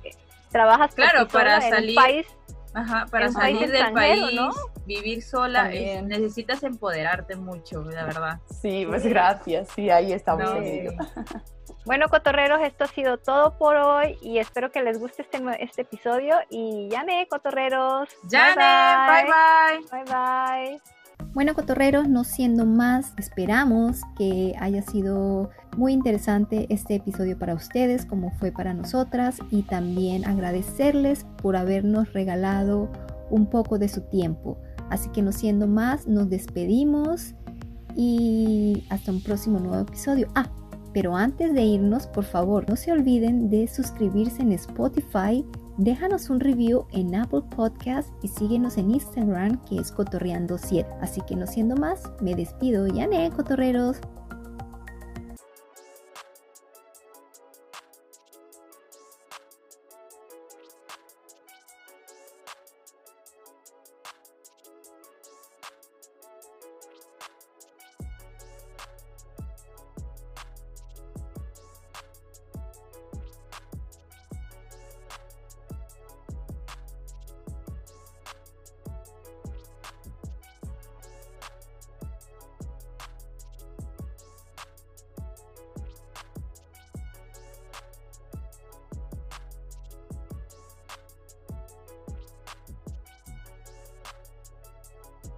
trabajas claro, para salir, país. Ajá, para salir del país, ¿no? vivir sola, necesitas empoderarte mucho, la verdad. Sí, pues gracias, sí, ahí estamos. Bueno, cotorreros, esto ha sido todo por hoy y espero que les guste este, este episodio. Y Yane, cotorreros. Yane, bye bye. Bye bye. Bueno, cotorreros, no siendo más, esperamos que haya sido muy interesante este episodio para ustedes, como fue para nosotras, y también agradecerles por habernos regalado un poco de su tiempo. Así que no siendo más, nos despedimos y hasta un próximo nuevo episodio. Ah, pero antes de irnos, por favor, no se olviden de suscribirse en Spotify déjanos un review en Apple Podcast y síguenos en Instagram que es cotorreando7. Así que no siendo más, me despido. Ya, Cotorreros.